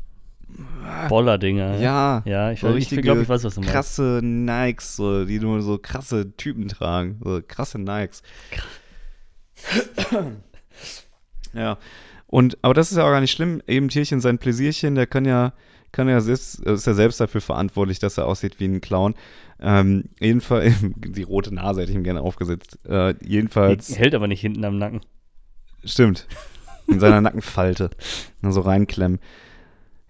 Boller-Dinger. ja, Ja, ich, so ich glaube, ich weiß, was du meinst. krasse Nikes, so, die nur so krasse Typen tragen. So krasse Nikes. ja. Und, aber das ist ja auch gar nicht schlimm. Eben Tierchen sein Pläsierchen, der kann ja, kann ja selbst, ist ja selbst dafür verantwortlich, dass er aussieht wie ein Clown. Ähm, jedenfalls, die rote Nase hätte ich ihm gerne aufgesetzt. Äh, jedenfalls. Die hält aber nicht hinten am Nacken. Stimmt. In seiner Nackenfalte. So reinklemmen.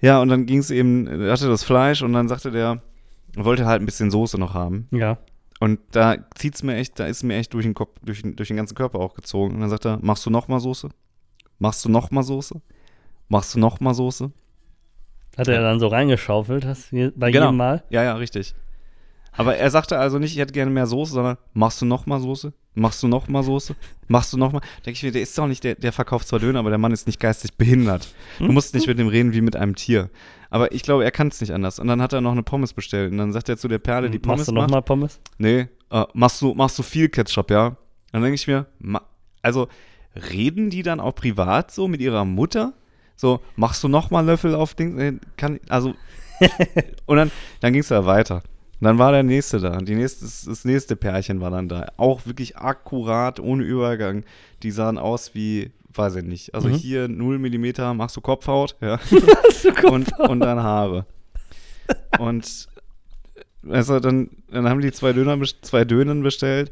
Ja, und dann ging es eben, er hatte das Fleisch und dann sagte der, er wollte halt ein bisschen Soße noch haben. Ja. Und da zieht's mir echt, da ist mir echt durch den Kopf, durch, den- durch den ganzen Körper auch gezogen. Und dann sagt er, machst du noch mal Soße? Machst du noch mal Soße? Machst du noch mal Soße? Hat er dann so reingeschaufelt, hast du bei Genau. jedem Mal? Ja, ja, richtig. Aber er sagte also nicht, ich hätte gerne mehr Soße, sondern machst du noch mal Soße? Machst du noch mal Soße? Machst du noch mal? Denke ich mir, der ist doch nicht, der, der verkauft zwar Döner, aber der Mann ist nicht geistig behindert. Du musst nicht mit dem reden wie mit einem Tier. Aber ich glaube, er kann es nicht anders. Und dann hat er noch eine Pommes bestellt. Und dann sagt er zu der Perle, die Pommes Machst du nochmal Pommes? nee, äh, machst, du, machst du viel Ketchup, ja? Dann denke ich mir, ma, also reden die dann auch privat so mit ihrer Mutter? So, machst du noch mal Löffel auf Ding? äh, Kann, also, und dann, dann ging es da weiter. Und dann war der nächste da. Die nächste, das, nächste Pärchen war dann da. Auch wirklich akkurat, ohne Übergang. Die sahen aus wie, weiß ich nicht. Also Mhm. hier 0 Millimeter machst du Kopfhaut, ja. und, und dann Haare. Und also dann, dann haben die zwei Döner, zwei Dönen bestellt.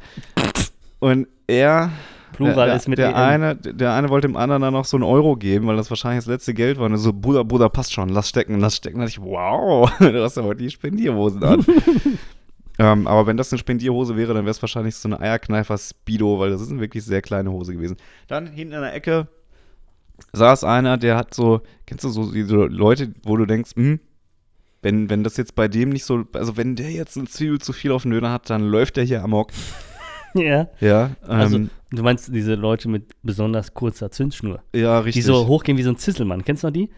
Und er, Plural der, ist mit der EN. eine, der eine wollte dem anderen dann noch so einen Euro geben, weil das wahrscheinlich das letzte Geld war. Und so, Bruder, Bruder, passt schon, lass stecken, lass stecken. Da dachte ich, wow, du hast ja heute die Spendierhosen an. ähm, aber wenn das eine Spendierhose wäre, dann wäre es wahrscheinlich so eine Eierkneifer Speedo, weil das ist eine wirklich sehr kleine Hose gewesen. Dann hinten in der Ecke saß einer, der hat so, kennst du so diese Leute, wo du denkst, hm, wenn, wenn das jetzt bei dem nicht so, also wenn der jetzt eine Zwiebel zu viel auf den Döner hat, dann läuft der hier amok. Ja. Ja, ähm, Also, du meinst diese Leute mit besonders kurzer Zündschnur, ja, richtig. die so hochgehen wie so ein Zisselmann. Kennst du noch die?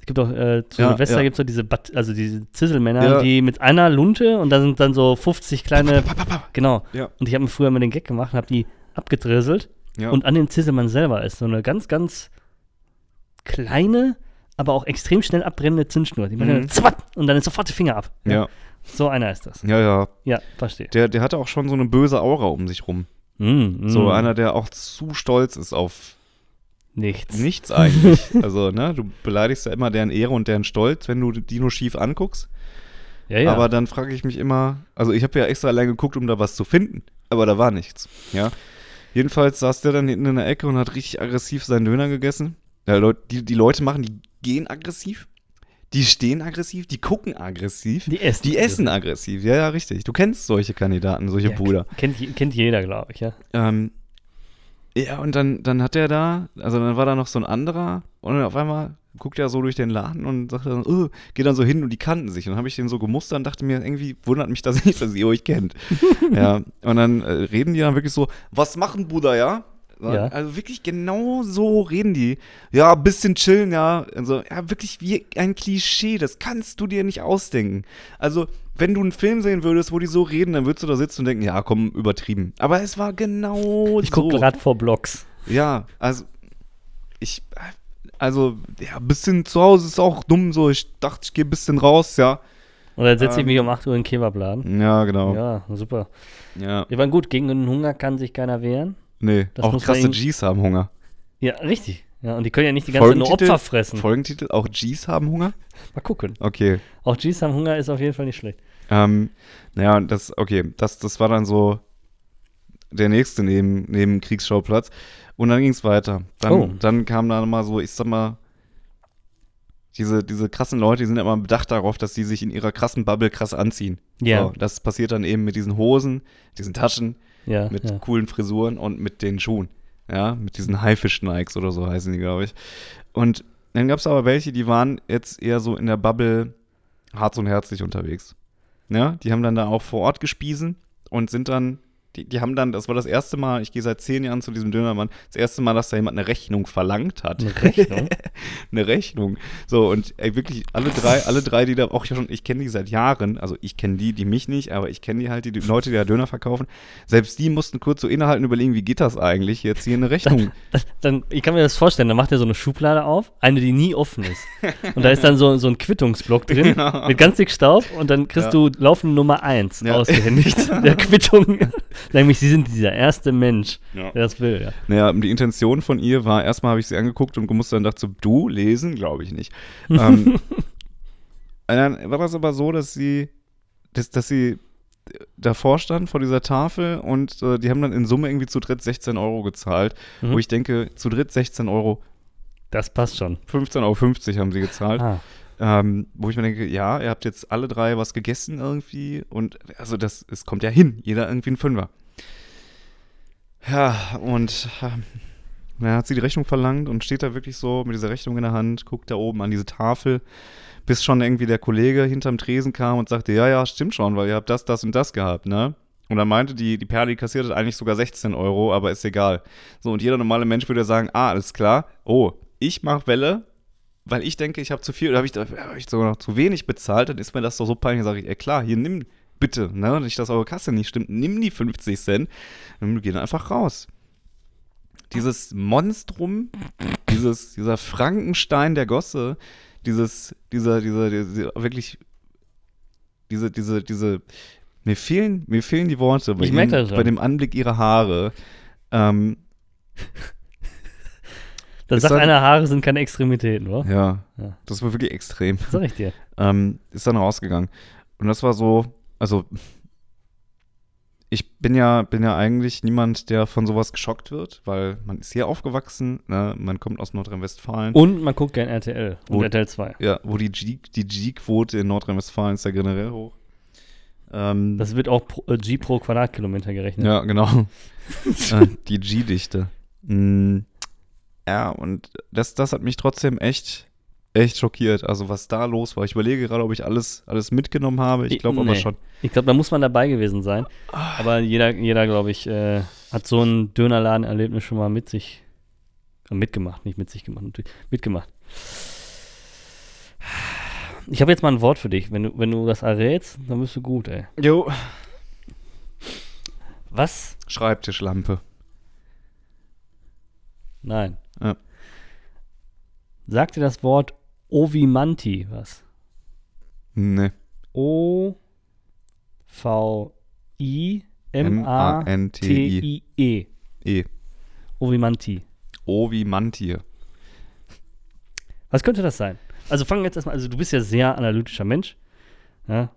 Es gibt auch, äh, zu Ja, Silvester ja. gibt es doch diese, Bat also diese Zisselmänner, Ja. die mit einer Lunte und da sind dann so 50 kleine, genau. Ja. Und ich habe mir früher mal den Gag gemacht und habe die abgedrisselt und an dem Zisselmann selber ist so eine ganz, ganz kleine, aber auch extrem schnell abbrennende Zündschnur. Die macht Mhm. dann zapp, und dann ist sofort der Finger ab. ja, So einer ist das. ja, ja. Ja, verstehe. Der, der hatte auch schon so eine böse Aura um sich rum. Mm, So mm. einer, der auch zu stolz ist auf Nichts. nichts eigentlich. also, ne, du beleidigst ja immer deren Ehre und deren Stolz, wenn du die nur schief anguckst. Ja, ja. Aber dann frage ich mich immer, also ich habe ja extra allein geguckt, um da was zu finden, aber da war nichts. Ja. Jedenfalls saß der dann hinten in der Ecke und hat richtig aggressiv seinen Döner gegessen. Ja, die, die Leute machen, die gehen aggressiv, die stehen aggressiv, die gucken aggressiv, die essen. die essen aggressiv. Ja, ja, richtig. Du kennst solche Kandidaten, solche Ja, Brüder. Kennt, kennt jeder, glaube ich, ja. Ähm, ja, und dann, dann hat er da, also dann war da noch so ein anderer und auf einmal guckt er so durch den Laden und sagt dann, oh, geht dann so hin und die kannten sich. Und dann habe ich den so gemustert und dachte mir, irgendwie wundert mich das nicht, dass ihr euch kennt. ja, und dann äh, reden die dann wirklich so, was machen, Bruder, ja? Ja. Also wirklich genau so reden die. Ja, ein bisschen chillen, ja. Also, ja, wirklich wie ein Klischee. Das kannst du dir nicht ausdenken. Also, wenn du einen Film sehen würdest, wo die so reden, dann würdest du da sitzen und denken, ja, komm, übertrieben. Aber es war genau Ich so. gucke gerade vor Blogs. Ja, also ich, also ja, ein bisschen zu Hause ist auch dumm so. Ich dachte, ich gehe ein bisschen raus, ja. Und dann setze ich Ähm. mich um 8 Uhr in den Kebabladen. Ja, genau. Ja, super. Ja. Ja, war gut, gegen den Hunger kann sich keiner wehren. Nee, Das auch krasse Gs haben Hunger. Ja, richtig. Ja, und die können ja nicht die ganze Zeit nur? Opfer fressen. Folgentitel, auch Gs haben Hunger? Mal gucken. Okay. Auch G's haben Hunger ist auf jeden Fall nicht schlecht. Ähm, naja, das, okay, das, das war dann so der nächste neben, neben Kriegsschauplatz. Und dann ging es weiter. Dann, Oh. dann kam da mal so, ich sag mal, diese, diese krassen Leute, die sind immer bedacht darauf, dass die sich in ihrer krassen Bubble krass anziehen. Ja. So, das passiert dann eben mit diesen Hosen, diesen Taschen, Ja, mit ja. coolen Frisuren und mit den Schuhen. Ja, mit diesen Haifisch-Nikes oder so heißen die, glaube ich. Und dann gab es aber welche, die waren jetzt eher so in der Bubble hart und herzlich unterwegs. Ja, die haben dann da auch vor Ort gespiesen und sind dann, die, die haben dann, das war das erste Mal, ich gehe seit zehn Jahren zu diesem Dönermann, das erste Mal, dass da jemand eine Rechnung verlangt hat. Eine Rechnung? eine Rechnung. So, und ey, wirklich alle drei, alle drei, die da auch schon, ich kenne die seit Jahren, also ich kenne die, die mich nicht, aber ich kenne die halt, die, die Leute, die da Döner verkaufen. Selbst die mussten kurz so innehalten, überlegen, wie geht das eigentlich, jetzt hier eine Rechnung. Dann, ich kann mir das vorstellen, dann macht er so eine Schublade auf, eine, die nie offen ist. Und da ist dann so, so ein Quittungsblock drin Ja. mit ganz dick Staub und dann kriegst Ja. du laufende Nummer 1 Ja. ausgehändigt der Quittung. Nämlich, sie sind dieser erste Mensch, Ja. der das will, ja. Naja, die Intention von ihr war, erstmal habe ich sie angeguckt und musste dann dachte so, du lesen? Glaube ich nicht. ähm, dann war das aber so, dass sie, dass, dass sie davor stand vor dieser Tafel und äh, die haben dann in Summe irgendwie zu dritt 16 Euro gezahlt, Mhm. wo ich denke, zu dritt 16 Euro, Das passt schon. 15,50 Euro haben sie gezahlt. Ah. Ähm, wo ich mir denke, ja, ihr habt jetzt alle drei was gegessen irgendwie und also das, es kommt ja hin, jeder irgendwie ein Fünfer. Ja, und ähm, dann hat sie die Rechnung verlangt und steht da wirklich so mit dieser Rechnung in der Hand, guckt da oben an diese Tafel, bis schon irgendwie der Kollege hinterm Tresen kam und sagte, ja, ja, stimmt schon, weil ihr habt das, das und das gehabt, ne? Und dann meinte die, die Perle, die kassiert hat eigentlich sogar 16 Euro, aber ist egal. So, und jeder normale Mensch würde sagen, ah, alles klar, oh, ich mache Welle, weil ich denke, ich habe zu viel, oder habe ich, hab ich sogar noch zu wenig bezahlt, dann ist mir das doch so peinlich, sage ich, ey klar, hier nimm bitte, ne, nicht, dass eure Kasse nicht stimmt, nimm die 50 Cent, dann gehen einfach raus. Dieses Monstrum, dieses, dieser Frankenstein der Gosse, dieses, dieser, dieser, dieser wirklich, diese, diese, diese, mir fehlen, mir fehlen die Worte bei, Ich ihnen, bei dem Anblick ihrer Haare. Ähm, Da Ist sagt dann- einer, Haare sind keine Extremitäten, oder? ja, Ja. das war wirklich extrem. Sag ich dir. ähm, ist dann rausgegangen. Und das war so, also ich bin ja, bin ja eigentlich niemand, der von sowas geschockt wird, weil man ist hier aufgewachsen, ne? man kommt aus Nordrhein-Westfalen. Und man guckt gern RTL und Wo- RTL 2. Ja, wo die G-Quote in Nordrhein-Westfalen ist ja generell hoch. Ähm, Das wird auch pro, äh, G pro Quadratkilometer gerechnet. ja, genau. äh, die G-Dichte. Mm, ja, und das, das hat mich trotzdem echt, echt schockiert. Also was da los war. Ich überlege gerade, ob ich alles, alles mitgenommen habe. Ich glaube aber Nee. schon. Ich glaube, da muss man dabei gewesen sein. Aber jeder, jeder glaube ich, äh, hat so ein Dönerladen-Erlebnis schon mal mit sich äh, mitgemacht, nicht mit sich gemacht, natürlich, mitgemacht. Ich habe jetzt mal ein Wort für dich. Wenn du, wenn du das errätst, dann bist du gut, ey. Jo. Was? Schreibtischlampe. Nein. Ja. Sagt dir das Wort Ovimanti was? Ne. O V I M A T M-A-N-T-I. I E. E. Ovimanti. O wie Mantier. Was könnte das sein? Also fangen wir jetzt erstmal, also du bist ja sehr analytischer Mensch. Ja,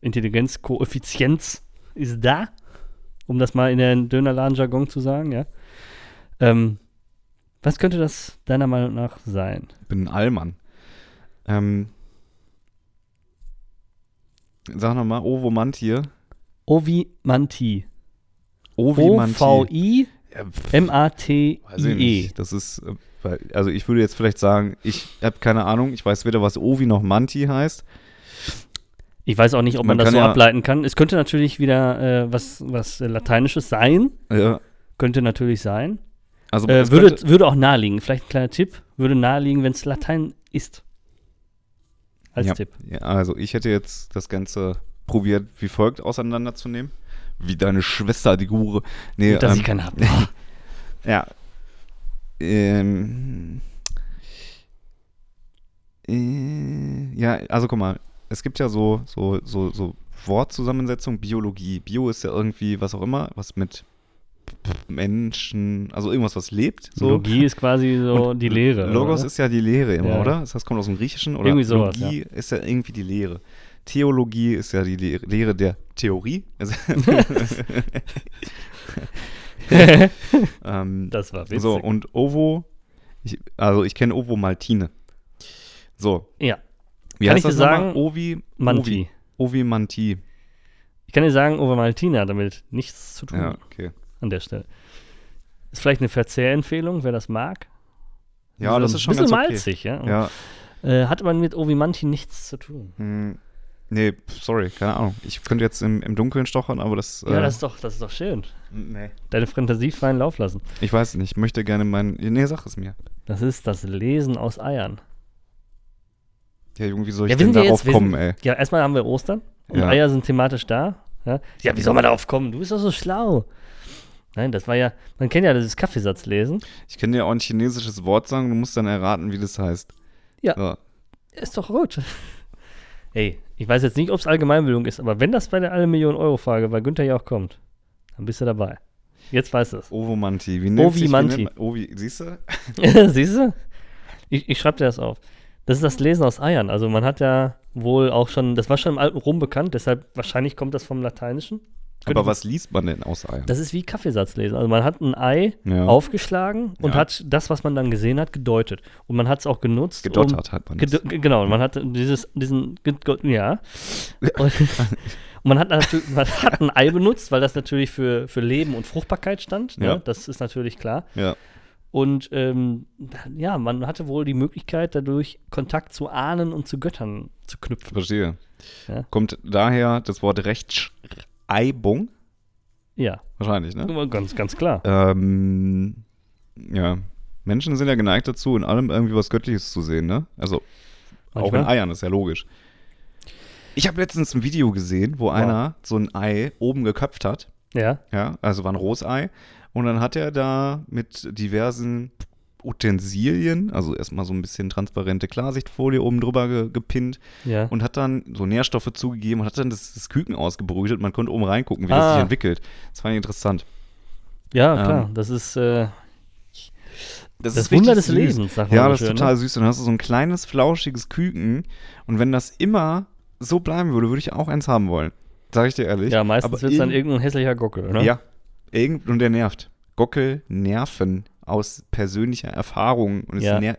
Intelligenzkoeffizienz ist da, um das mal in der Dönerladen-Jargon zu sagen, ja. Ähm, was könnte das deiner Meinung nach sein? Ich bin ein Allmann. Ähm. Sag nochmal, Ovo Mantier. Ovimanti. O wie Mantier. Ja, pf, weiß ich O-V-I-M-A-T-I-E. Das ist, äh, also ich würde jetzt vielleicht sagen, ich habe keine Ahnung, ich weiß weder, was Ovi noch Manti heißt. Ich weiß auch nicht, ob man, Man das so ja- ableiten kann. Es könnte natürlich wieder äh, was, was Lateinisches sein. Ja, Könnte natürlich sein. Also Äh, würde, würde auch naheliegen. Vielleicht ein kleiner Tipp. Würde naheliegen, wenn es Latein ist. Als ja, Tipp. Ja, also ich hätte jetzt das Ganze probiert, wie folgt auseinanderzunehmen. Wie deine Schwester, die Gure. Nee, Gut, dass ähm, ich keine habe. Ja. Ähm, äh, ja, also guck mal, es gibt ja so, so, so, so Wortzusammensetzung, Biologie. Bio ist ja irgendwie was auch immer, was mit Menschen, also irgendwas, was lebt. So. Logie ist quasi so Und die Lehre. Logos oder? ist ja die Lehre immer, Ja. oder? Das heißt, kommt aus dem Griechischen oder Irgendwie sowas, Logie ist ja irgendwie die Lehre. Theologie ist ja die Lehre, der Theorie. Also ähm, das war witzig. so, und Ovo, ich, also ich kenne Ovo Maltine. So, ja, wie Kann heißt ich dir das nochmal? sagen? Ovi, Manti. Ovi, Ovi Manti. Ich kann dir sagen, Ova Maltina hat damit nichts zu tun Ja, okay. An der Stelle. Ist vielleicht eine Verzehrempfehlung, wer das mag. Ja, das ist schon bisschen ganz okay. malzig, ja. Ja, Äh, hat aber mit Ovimanti nichts zu tun. hm, nee, sorry, keine Ahnung. Ich könnte jetzt im, im Dunkeln stochern, aber das, Ja, äh, das ist doch, das ist doch schön. nee. Deine Fantasie freien Lauf lassen. Ich weiß nicht, ich möchte gerne meinen, nee, sag es mir. Das ist das Lesen aus Eiern. Ja, Junge, wie soll ich Ja, denn ja darauf jetzt- kommen, sind- ey? Ja, erstmal haben wir Ostern und Ja. Eier sind thematisch da. Ja? ja, wie soll man darauf kommen? Du bist doch so schlau. Nein, das war ja, man kennt ja dieses Kaffeesatzlesen. Ich kann dir auch ein chinesisches Wort sagen, du musst dann erraten, wie das heißt. Ja. So. Ist doch gut. Ey, ich weiß jetzt nicht, ob es Allgemeinbildung ist, aber wenn das bei der eine Million Euro Frage bei Günther ja auch kommt, dann bist du dabei. Jetzt weißt du es. Ovomanti. Wie nennt sich- Ovimanti. nennt- Ovi, siehst du? Siehst du? Ich, ich schreibe dir das auf. Das ist das Lesen aus Eiern. Also man hat ja wohl auch schon, das war schon im alten Rom bekannt, deshalb wahrscheinlich kommt das vom Lateinischen. Aber was liest man denn aus Eiern? Das ist wie Kaffeesatzlesen. Also man hat ein Ei Ja. aufgeschlagen und Ja. hat das, was man dann gesehen hat, gedeutet. Und man hat es auch genutzt. Gedottert hat man Um, das. ged genau, man hat dieses, diesen, ja. Und, man, hat natürlich, man hat ein Ei benutzt, weil das natürlich für, für Leben und Fruchtbarkeit stand. Ne? Ja. Das ist natürlich klar. Ja. Und ähm, ja, man hatte wohl die Möglichkeit, dadurch Kontakt zu Ahnen und zu Göttern zu knüpfen. Verstehe. Ja. Kommt daher das Wort Rechtschreibung? Ja, Wahrscheinlich, ne? ganz, ganz klar. Ähm, ja. Menschen sind ja geneigt dazu, in allem irgendwie was Göttliches zu sehen, ne? Also auch in Manchmal. Eiern, ist ja logisch. Ich habe letztens ein Video gesehen, wo einer so ein Ei oben geköpft hat. Ja, Ja, also war ein Rosei. Und dann hat er da mit diversen Utensilien, also erstmal so ein bisschen transparente Klarsichtfolie oben drüber ge gepinnt ja. und hat dann so Nährstoffe zugegeben und hat dann das, das Küken ausgebrütet. Man konnte oben reingucken, wie Ah. das sich entwickelt. Das fand ich interessant. ja, klar. Ähm, Das ist äh, das, ist Wunder des süß. Lebens, sagt man Ja, so das ist schön, total ne? süß. Und dann hast du so ein kleines, flauschiges Küken. Und wenn das immer so bleiben würde, würde ich auch eins haben wollen. Sag ich dir ehrlich. Ja, meistens Aber wird es dann irgend- irgendein hässlicher Gockel, ne? Ja. Irgend und der nervt. Gockel nerven aus persönlicher Erfahrung und es Ja. ner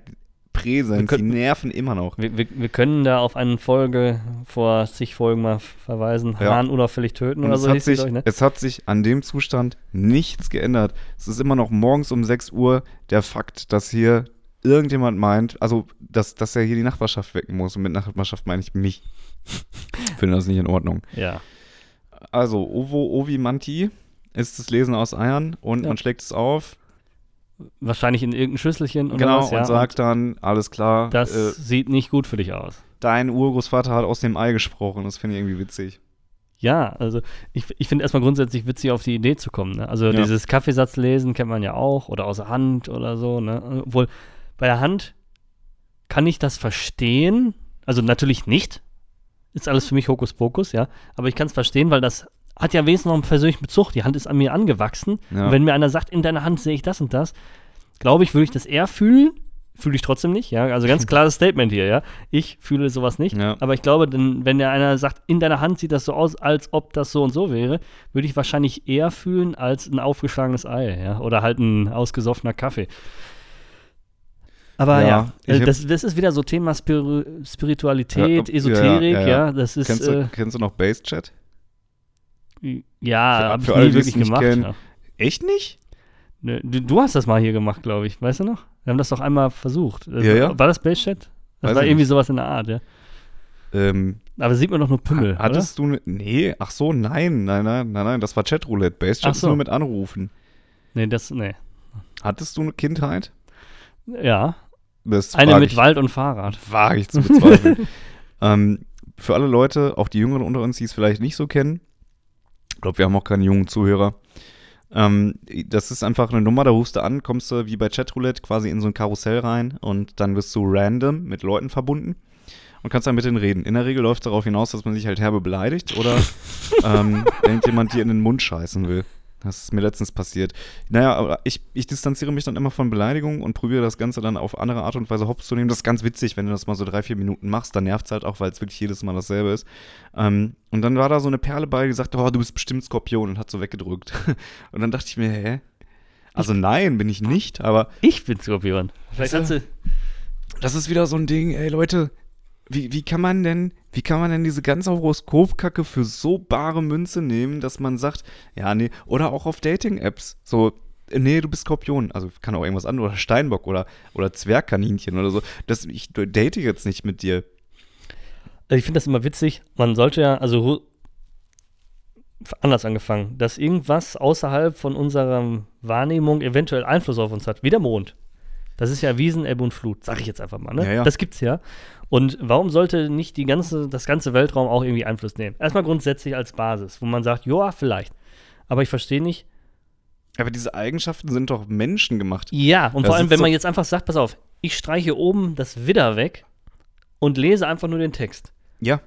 Präsenz, können- die nerven immer noch. Wir, wir, wir können da auf eine Folge vor zig Folgen mal verweisen. Ja. Hahn unauffällig töten Und oder es, so hat sich, ich, ne? es hat sich an dem Zustand nichts geändert. Es ist immer noch morgens um 6 Uhr der Fakt, dass hier irgendjemand meint, also dass, dass er hier die Nachbarschaft wecken muss. Und mit Nachbarschaft meine ich mich. Ich finde das nicht in Ordnung. Ja. Also, Ovo Ovi Manti ist das Lesen aus Eiern und Ja. man schlägt es auf, Wahrscheinlich in irgendein Schüsselchen oder genau, was, ja. und sagt dann, alles klar, das äh, sieht nicht gut für dich aus. dein Urgroßvater hat aus dem Ei gesprochen. Das finde ich irgendwie witzig. Ja, also ich, ich finde erstmal grundsätzlich witzig, auf die Idee zu kommen. Ne? Also Ja. dieses Kaffeesatzlesen kennt man ja auch oder aus der Hand oder so. Ne? Obwohl bei der Hand kann ich das verstehen. Also natürlich nicht. Ist alles für mich Hokuspokus, ja. Aber ich kann es verstehen, weil das hat ja wenigstens noch einen persönlichen Bezug. Die Hand ist an mir angewachsen. Ja. Und wenn mir einer sagt, in deiner Hand sehe ich das und das, glaube ich, würde ich das eher fühlen. Fühle ich trotzdem nicht, ja. Also ganz klares Statement hier, ja. Ich fühle sowas nicht. Ja. Aber ich glaube, denn, wenn der einer sagt, in deiner Hand sieht das so aus, als ob das so und so wäre, würde ich wahrscheinlich eher fühlen als ein aufgeschlagenes Ei, ja. Oder halt ein ausgesoffener Kaffee. Aber Ja, ja, hab- das, das ist wieder so Thema Spir Spiritualität, Ja, ja, Esoterik, ja, ja, ja. Das ist, kennst, du, äh, kennst du noch Basechat? Ja, für- habe ich alle, nie es wirklich nicht gemacht. Ja. Echt nicht? Ne, Du, du hast das mal hier gemacht, glaube ich. Weißt du noch? Wir haben das doch einmal versucht. Äh, Ja, ja. War das Base Chat? Das Weiß war irgendwie nicht. sowas in der Art, ja. Ähm, Aber sieht man doch nur Pimmel, hattest du ne, Nee, ach so, nein, nein, nein, nein, nein, das war Chatroulette. Basechat Ach ist so. nur mit Anrufen. oder? Nee, das, nee. Hattest du eine Kindheit? Ja, Das eine mit ich, Wald und Fahrrad. Wage ich zu bezweifeln. ähm, für alle Leute, auch die Jüngeren unter uns, die es vielleicht nicht so kennen, glaube, wir haben auch keine jungen Zuhörer. Ähm, das ist einfach eine Nummer, da rufst du an, kommst du wie bei Chatroulette quasi in so ein Karussell rein und dann wirst du random mit Leuten verbunden und kannst dann mit denen reden. In der Regel läuft es darauf hinaus, dass man sich halt herbe beleidigt oder ähm, irgendjemand dir in den Mund scheißen will. Das ist mir letztens passiert. Naja, aber ich, ich distanziere mich dann immer von Beleidigungen und probiere das Ganze dann auf andere Art und Weise hops zu nehmen. Das ist ganz witzig, wenn du das mal so drei, vier Minuten machst, dann nervt es halt auch, weil es wirklich jedes Mal dasselbe ist. Ähm, und dann war da so eine Perle bei, die gesagt, oh, du bist bestimmt Skorpion und hat so weggedrückt. und dann dachte ich mir, hä? Also nein, bin ich nicht, aber Ich bin Skorpion. Vielleicht Also- hat sie. das ist wieder so ein Ding, ey Leute, wie, wie kann man denn, wie kann man denn diese ganze Horoskopkacke für so bare Münze nehmen, dass man sagt, ja, nee, oder auch auf Dating-Apps, so, äh, nee, du bist Skorpion, also kann auch irgendwas anderes, oder Steinbock oder, oder Zwergkaninchen oder so, das, ich date jetzt nicht mit dir. Also ich finde das immer witzig. Man sollte ja, also anders angefangen, dass irgendwas außerhalb von unserer Wahrnehmung eventuell Einfluss auf uns hat, wie der Mond. Das ist ja erwiesen, Ebbe und Flut, sag ich jetzt einfach mal. Ne? Ja, ja. Das gibt's ja. Und warum sollte nicht die ganze, das ganze Weltraum auch irgendwie Einfluss nehmen? Erstmal grundsätzlich als Basis, wo man sagt, ja, vielleicht. Aber ich verstehe nicht. Aber diese Eigenschaften sind doch menschengemacht. Ja, und Das vor allem, wenn man so- jetzt einfach sagt, pass auf, ich streiche oben das Widder weg und lese einfach nur den Text. Ja,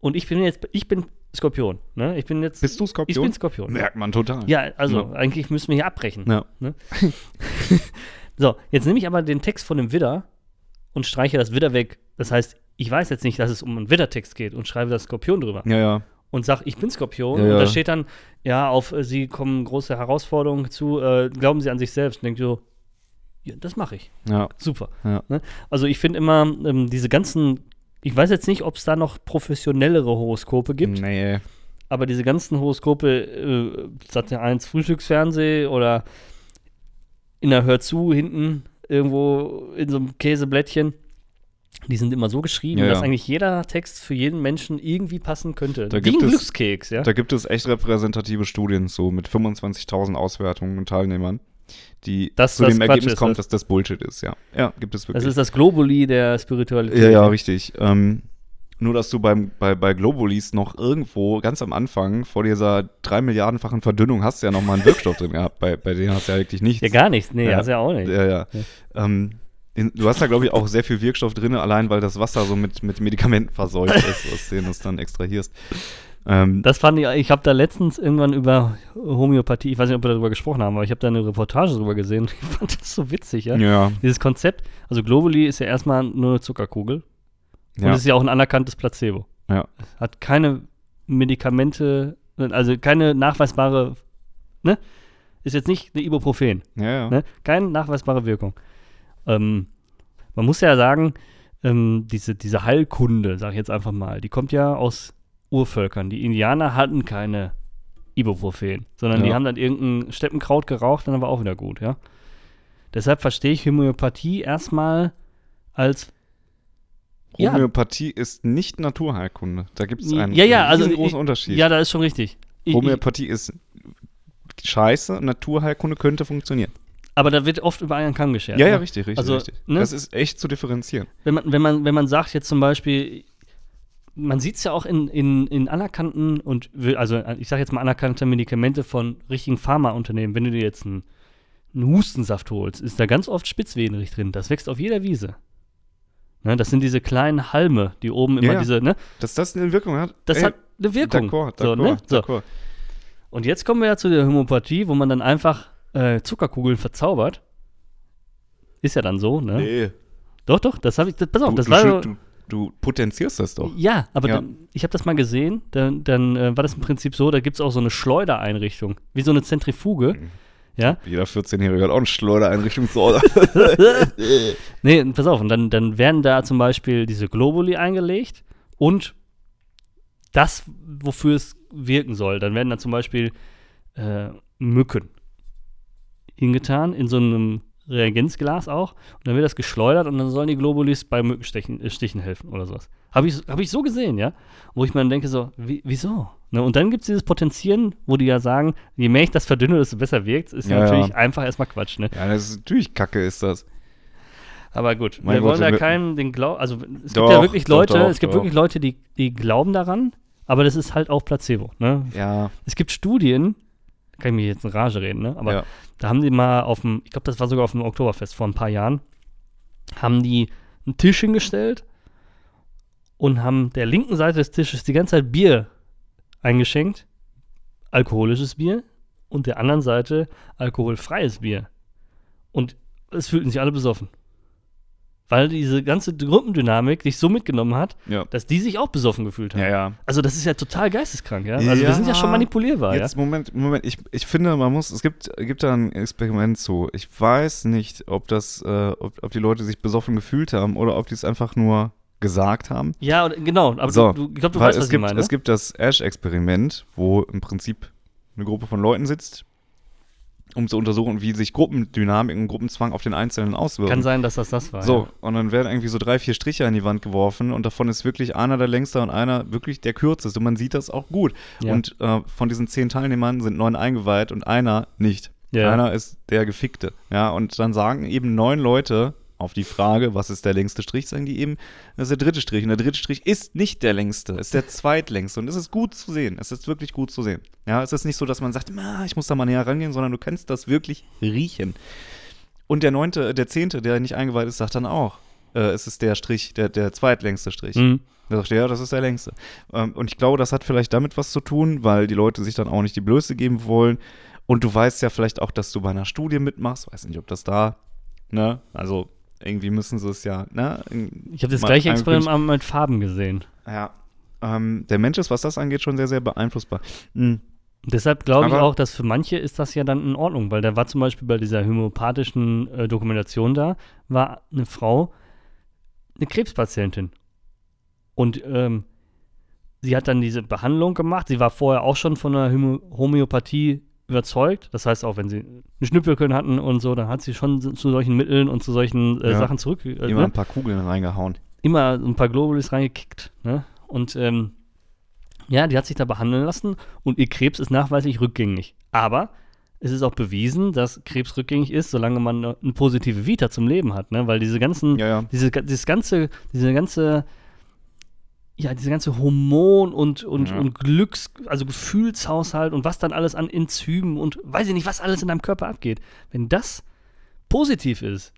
Und ich bin jetzt, ich bin Skorpion. Ne? Ich bin jetzt. bist du ich Skorpion? bin Skorpion. Merkt man total. Ja, also Ja. eigentlich müssen wir hier abbrechen. Ja. So, jetzt nehme ich aber den Text von dem Widder und streiche das Widder weg. Das heißt, ich weiß jetzt nicht, dass es um einen Widdertext geht und schreibe das Skorpion drüber. Ja, ja. Und sage, ich bin Skorpion. Ja, und ja. da steht dann, ja, auf äh, Sie kommen große Herausforderungen zu, äh, glauben Sie an sich selbst. Und denke so, ja, das mache ich. Ja, Super. Ja. Ne? Also ich finde immer, ähm, diese ganzen, ich weiß jetzt nicht, ob es da noch professionellere Horoskope gibt. nee. Aber diese ganzen Horoskope, äh, Sat 1 Frühstücksfernseh oder in der Hör zu hinten irgendwo in so einem Käseblättchen, die sind immer so geschrieben, Ja, dass ja. eigentlich jeder Text für jeden Menschen irgendwie passen könnte. Da Wie gibt ein es- Glückskeks, ja. Da gibt es echt repräsentative Studien, so mit 25.000 Auswertungen und Teilnehmern, die Dass zu das dem Quatsch Ergebnis ist, das- dass das Bullshit ist, ja. Ja, gibt es wirklich. Das ist das Globuli der Spiritualität. ja, ja, richtig. Ähm, nur, dass du beim, bei, bei Globulis noch irgendwo ganz am Anfang vor dieser drei Milliardenfachen Verdünnung hast du ja noch mal einen Wirkstoff drin gehabt. Bei, bei denen hast du ja wirklich nichts. Ja, gar nichts. Nee, Ja. hast ja auch nicht. Ja, ja. Ähm, in, du hast da, glaube ich, auch sehr viel Wirkstoff drin, allein weil das Wasser so mit, mit Medikamenten verseucht ist, aus denen du es dann extrahierst. Ähm, Das fand ich, ich habe da letztens irgendwann über Homöopathie, ich weiß nicht, ob wir darüber gesprochen haben, aber ich habe da eine Reportage drüber gesehen. Ich fand das so witzig, ja. ja, Dieses Konzept, also Globuli ist ja erstmal nur eine Zuckerkugel und es ist ja auch ein anerkanntes Placebo. ja. Hat keine Medikamente, also keine nachweisbare, ne? Ist jetzt nicht eine Ibuprofen, Ja, ja. ne? Keine nachweisbare Wirkung. Ähm, man muss ja sagen, ähm, diese, diese Heilkunde, sag ich jetzt einfach mal, die kommt ja aus Urvölkern. Die Indianer hatten keine Ibuprofen, sondern die Ja. haben dann irgendein Steppenkraut geraucht, dann war auch wieder gut, ja. Deshalb verstehe ich Homöopathie erstmal als Ja. Homöopathie ist nicht Naturheilkunde. Da gibt es einen Ja, ja, also großen Unterschied. Ja, da ist schon richtig. Ich, ich, Homöopathie ist scheiße, Naturheilkunde könnte funktionieren. aber da wird oft über einen Kamm geschert. Ja, ne? ja, richtig, richtig, Also, richtig. ne? Das ist echt zu differenzieren. wenn man, wenn man, wenn man sagt jetzt zum Beispiel, man sieht es ja auch in, in, in anerkannten und also ich sage jetzt mal anerkannte Medikamente von richtigen Pharmaunternehmen, wenn du dir jetzt einen, einen Hustensaft holst, ist da ganz oft Spitzwehenrich drin. Das wächst auf jeder Wiese. Ne, das sind diese kleinen Halme, die oben immer Ja, diese, ne? Dass das eine Wirkung hat, Das ey, hat eine Wirkung. D'accord, so, ne? so. Und jetzt kommen wir ja zu der Homöopathie, wo man dann einfach äh, Zuckerkugeln verzaubert. Ist ja dann so, ne? Nee. Doch, doch, das habe ich, das, pass auf, Du, das du, war du, du potenzierst das doch. Ja, aber Ja. Dann, ich habe das mal gesehen, dann, dann äh, war das im Prinzip so, da gibt es auch so eine Schleudereinrichtung, wie so eine Zentrifuge. Mhm. Ja, Jeder 14-Jährige hat auch eine Schleudereinrichtung zu nee, pass auf, und dann, dann werden da zum Beispiel diese Globuli eingelegt und das, wofür es wirken soll. Dann werden da zum Beispiel äh, Mücken hingetan in so einem Reagenzglas auch. Und dann wird das geschleudert und dann sollen die Globulis bei Mückenstichen äh, Stichen helfen oder sowas. Habe ich, hab ich so gesehen, ja. Wo ich mir dann denke, so, wie, wieso? Ne? Und dann gibt es dieses Potenzieren, wo die ja sagen, je mehr ich das verdünne, desto besser wirkt Ist ja, Ja, natürlich ja. einfach erstmal Quatsch, ne? Ja, das ist natürlich Kacke, ist das. Aber gut, Mein wir Gott, wollen da wir- keinen den Glauben, also es Doch, gibt ja wirklich doch, Leute, doch, es gibt doch. wirklich Leute, die, die glauben daran, aber das ist halt auch Placebo, ne? Ja, Es gibt Studien, kann ich mich jetzt in Rage reden, ne? Aber ja. da haben die mal auf dem, ich glaube, das war sogar auf dem Oktoberfest vor ein paar Jahren, haben die einen Tisch hingestellt und haben der linken Seite des Tisches die ganze Zeit Bier eingeschenkt, alkoholisches Bier, und der anderen Seite alkoholfreies Bier. Und es fühlten sich alle besoffen. Weil diese ganze Gruppendynamik dich so mitgenommen hat, Ja. dass die sich auch besoffen gefühlt haben. Ja, ja. Also das ist ja total geisteskrank, ja. Also wir sind ja schon manipulierbar, Jetzt, Moment, Moment, ich, ich finde, man muss, es gibt, gibt da ein Experiment zu. Ich weiß nicht, ob das, äh, ob, ob die Leute sich besoffen gefühlt haben oder ob die es einfach nur gesagt haben. ja. Genau. Aber So, du, du, ich glaube, du weißt, es was ich gibt, meine. ne? Es gibt das Ash-Experiment, wo im Prinzip eine Gruppe von Leuten sitzt, um zu untersuchen, wie sich Gruppendynamik und Gruppenzwang auf den Einzelnen auswirken. Kann sein, dass das das war. So, und dann werden irgendwie so drei, vier Striche an die Wand geworfen und davon ist wirklich einer der längste und einer wirklich der kürzeste. Und man sieht das auch gut. Ja. Und äh, von diesen zehn Teilnehmern sind neun eingeweiht und einer nicht. Ja. Einer ist der Gefickte. Ja, und dann sagen eben neun Leute auf die Frage, was ist der längste Strich, sagen die eben, das ist der dritte Strich. Und der dritte Strich ist nicht der längste, ist der zweitlängste. Und es ist gut zu sehen. Es ist wirklich gut zu sehen. Ja, es ist nicht so, dass man sagt, "Ah, ich muss da mal näher rangehen, sondern du kannst das wirklich riechen. Und der neunte, der zehnte, der nicht eingeweiht ist, sagt dann auch, äh, es ist der Strich, der, der zweitlängste Strich. Mhm. Da sagt er, ja, das ist der längste. Ähm, und ich glaube, das hat vielleicht damit was zu tun, weil die Leute sich dann auch nicht die Blöße geben wollen. Und du weißt ja vielleicht auch, dass du bei einer Studie mitmachst. Weiß nicht, ob das da, ne? Also irgendwie müssen sie es ja, ne? Ich habe das mal gleiche. Experiment mit Farben gesehen. Ja. Ähm, der Mensch ist, was das angeht, schon sehr, sehr beeinflussbar. Mhm. Deshalb glaube ich auch, dass für manche ist das ja dann in Ordnung, weil da war zum Beispiel bei dieser homöopathischen äh, Dokumentation da, war eine Frau, eine Krebspatientin. Und ähm, sie hat dann diese Behandlung gemacht. Sie war vorher auch schon von der Homö Homöopathie überzeugt. Das heißt, auch wenn sie einen Schnüppelkön hatten und so, dann hat sie schon zu solchen Mitteln und zu solchen äh, Ja. Sachen zurück. Äh, Immer ne? ein paar Kugeln reingehauen. immer ein paar Globulis reingekickt. Ne? Und ähm, ja, die hat sich da behandeln lassen und ihr Krebs ist nachweislich rückgängig. Aber es ist auch bewiesen, dass Krebs rückgängig ist, solange man eine, positive Vita zum Leben hat. Ne? Weil diese ganzen, Ja, ja. diese, dieses ganze, diese ganze, ja, diese ganze Hormon- und, und, Ja. und Glücks-, also Gefühlshaushalt und was dann alles an Enzymen und weiß ich nicht, was alles in deinem Körper abgeht. Wenn das positiv ist,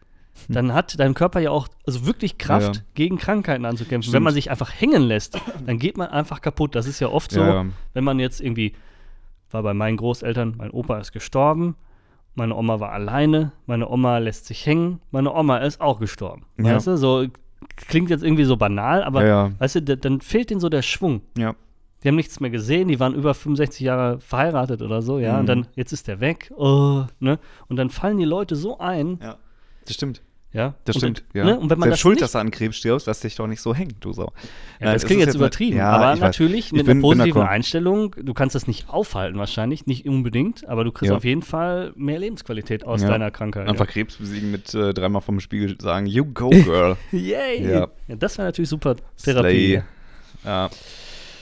dann hat dein Körper ja auch also wirklich Kraft, Hm. Ja, ja. gegen Krankheiten anzukämpfen. Stimmt. Wenn man sich einfach hängen lässt, dann geht man einfach kaputt. Das ist ja oft so, wenn man jetzt irgendwie, war bei meinen Großeltern, mein Opa ist gestorben, meine Oma war alleine, meine Oma lässt sich hängen, meine Oma ist auch gestorben. Ja. Weißt du, so klingt jetzt irgendwie so banal, aber ja, ja. weißt du, da- dann fehlt denen so der Schwung. ja. Die haben nichts mehr gesehen, die waren über 65 Jahre verheiratet oder so, ja, Mhm. und dann, jetzt ist der weg, oh, ne, und dann fallen die Leute so ein, Ja. Das stimmt. Ja. Das und, stimmt, ja. Ne? Und wenn man Selbst das schuld, dass du an Krebs stirbst, lass dich doch nicht so hängen, du Sau. ja, Nein, das klingt jetzt übertrieben, ja, aber natürlich Ich mit bin- einer positiven. Einstellung, du kannst das nicht aufhalten wahrscheinlich, nicht unbedingt, aber du kriegst Ja. auf jeden Fall mehr Lebensqualität aus deiner Krankheit. Einfach Krebs besiegen mit äh, dreimal vom Spiegel sagen, you go, girl. Yay! Ja. Ja. das wäre natürlich super Therapie. Slay. Ja.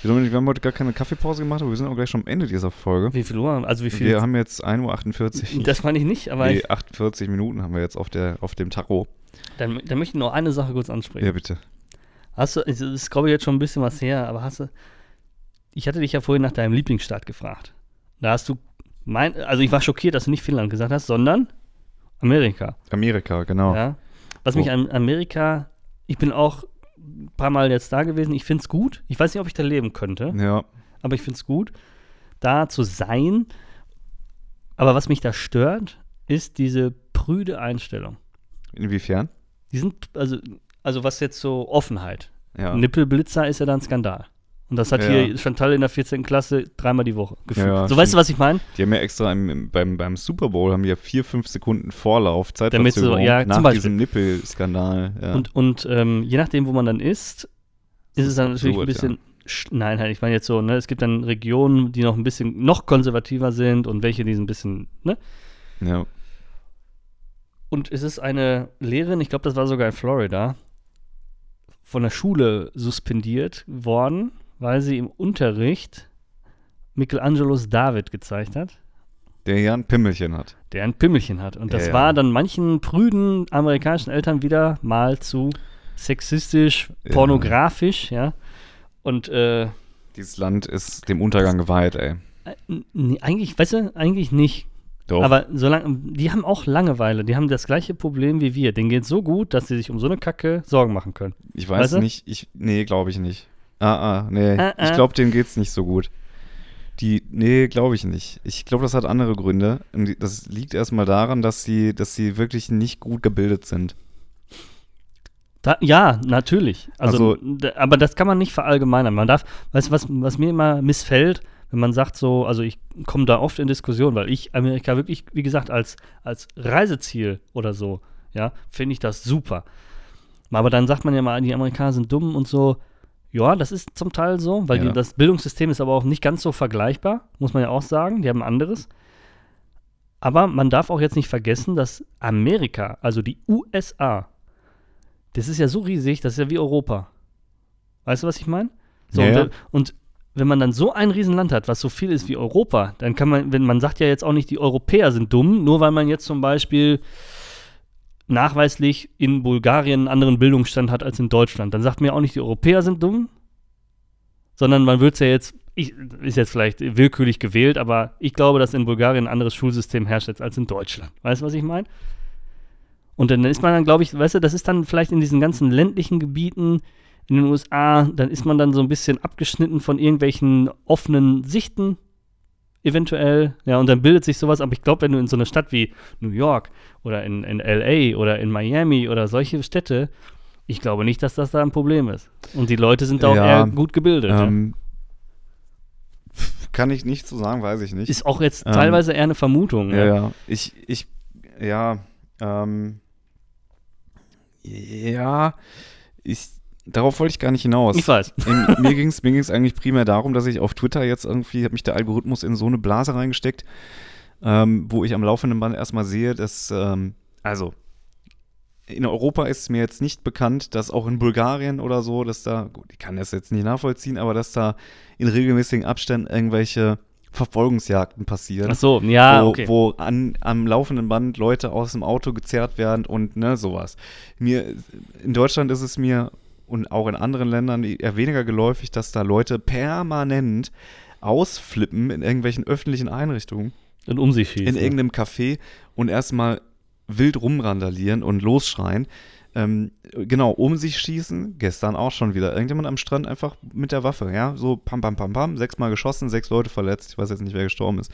Wir Dominik, wir haben heute gar keine Kaffeepause gemacht, aber wir sind auch gleich schon am Ende dieser Folge. Wie viel Uhr? Also wie viel? Wir haben jetzt 1.48 Uhr. das meine ich nicht, aber nee, ich, 48 Minuten haben wir jetzt auf, der, auf dem Tacho. dann, dann möchte ich noch eine Sache kurz ansprechen. Ja, bitte. Hast du, es ist glaube ich jetzt schon ein bisschen was her, aber hast du, ich hatte dich ja vorhin nach deinem Lieblingsstaat gefragt. Da hast du, mein, also ich war schockiert, dass du nicht Finnland gesagt hast, sondern Amerika. Amerika, genau. Ja. Was Oh. mich an Amerika, ich bin auch ein paar Mal jetzt da gewesen, ich finde es gut. Ich weiß nicht, ob ich da leben könnte, Ja. aber ich finde es gut, da zu sein. Aber was mich da stört, ist diese prüde Einstellung. Inwiefern? Die sind, also, also was jetzt so Offenheit. Ja. Nippelblitzer ist ja dann Skandal. Und das hat Ja. hier Chantal in der 14. Klasse dreimal die Woche gefühlt. Ja, so stimmt. weißt du, was ich meine? Die haben ja extra im, im, beim, beim Super Bowl haben ja vier, fünf Sekunden Vorlauf, Damit so- Zeitverzögerung ja, nach diesem Nippelskandal. Ja. Und, und ähm, je nachdem, wo man dann ist, ist es dann natürlich ein bisschen. sch- Nein, halt, ich meine jetzt so, ne, es gibt dann Regionen, die noch ein bisschen noch konservativer sind und welche, die sind ein bisschen, ne? ja. Und es ist eine Lehrerin, ich glaube, das war sogar in Florida, von der Schule suspendiert worden, weil sie im Unterricht Michelangelos David gezeigt hat, Der ja ein Pimmelchen hat. der ein Pimmelchen hat. Und das Ja, ja. war dann manchen prüden amerikanischen Eltern wieder mal zu sexistisch, Ja. pornografisch, ja. Und äh, Dieses Land ist dem Untergang geweiht, ey. n- nee, eigentlich, weißt du, eigentlich nicht. Doch. Aber solange, die haben auch Langeweile, die haben das gleiche Problem wie wir. Denen geht so gut, dass sie sich um so eine Kacke Sorgen machen können. ich weiß weißt du? nicht, ich, nee, glaube ich nicht. Ah, ah, nee. Ah, Ich ah. glaube, denen geht's nicht so gut. Die, nee, glaube ich nicht. Ich glaube, das hat andere Gründe. Und das liegt erstmal daran, dass sie, dass sie wirklich nicht gut gebildet sind. Da, ja, natürlich. Also, Also- aber das kann man nicht verallgemeinern. Man darf, weißt du, was, was mir immer missfällt, wenn man sagt so, also ich komme da oft in Diskussion, weil ich Amerika wirklich, wie gesagt, als, als Reiseziel oder so, ja, finde ich das super. Aber dann sagt man ja mal, die Amerikaner sind dumm und so. Ja, das ist zum Teil so, weil Ja. die, das Bildungssystem ist aber auch nicht ganz so vergleichbar, muss man ja auch sagen. Die haben ein anderes. Aber man darf auch jetzt nicht vergessen, dass Amerika, also die USA, das ist ja so riesig, das ist ja wie Europa. Weißt du, was ich meine? So, Ja, und, wenn- und wenn man dann so ein Riesenland hat, was so viel ist wie Europa, dann kann man, wenn man sagt ja jetzt auch nicht, die Europäer sind dumm, nur weil man jetzt zum Beispiel nachweislich in Bulgarien einen anderen Bildungsstand hat als in Deutschland. Dann sagt man ja auch nicht, die Europäer sind dumm, sondern man wird es ja jetzt, ich, ist jetzt vielleicht willkürlich gewählt, aber ich glaube, dass in Bulgarien ein anderes Schulsystem herrscht als in Deutschland. Weißt du, was ich meine? Und dann ist man dann, glaube ich, weißt du, das ist dann vielleicht in diesen ganzen ländlichen Gebieten in den USA, dann ist man dann so ein bisschen abgeschnitten von irgendwelchen offenen Sichten, eventuell. Ja, und dann bildet sich sowas. Aber ich glaube, wenn du in so eine Stadt wie New York oder in, in LA oder in Miami oder solche Städte, ich glaube nicht, dass das da ein Problem ist. Und die Leute sind da auch Ja, eher gut gebildet. ja. Ähm, kann ich nicht so sagen, weiß ich nicht. Ist auch jetzt ähm, teilweise eher eine Vermutung. Ja, ja. Ich, ich, ja, ähm, ja, ich, darauf wollte ich gar nicht hinaus. Ich weiß. Ähm, mir ging es mir ging's eigentlich primär darum, dass ich auf Twitter jetzt irgendwie, hat mich der Algorithmus in so eine Blase reingesteckt, ähm, wo ich am laufenden Band erstmal sehe, dass, ähm, also, in Europa ist mir jetzt nicht bekannt, dass auch in Bulgarien oder so, dass da, gut, ich kann das jetzt nicht nachvollziehen, aber dass da in regelmäßigen Abständen irgendwelche Verfolgungsjagden passieren Ach so, ja, wo, okay. wo an, am laufenden Band Leute aus dem Auto gezerrt werden und ne, sowas. Mir, in Deutschland ist es mir und auch in anderen Ländern eher weniger geläufig, dass da Leute permanent ausflippen in irgendwelchen öffentlichen Einrichtungen, Und um sich schießen. in irgendeinem Café und erstmal wild rumrandalieren und losschreien. Ähm, genau, um sich schießen, gestern auch schon wieder. Irgendjemand am Strand einfach mit der Waffe, ja, so pam, pam, pam, pam, sechsmal geschossen, sechs Leute verletzt, ich weiß jetzt nicht, wer gestorben ist.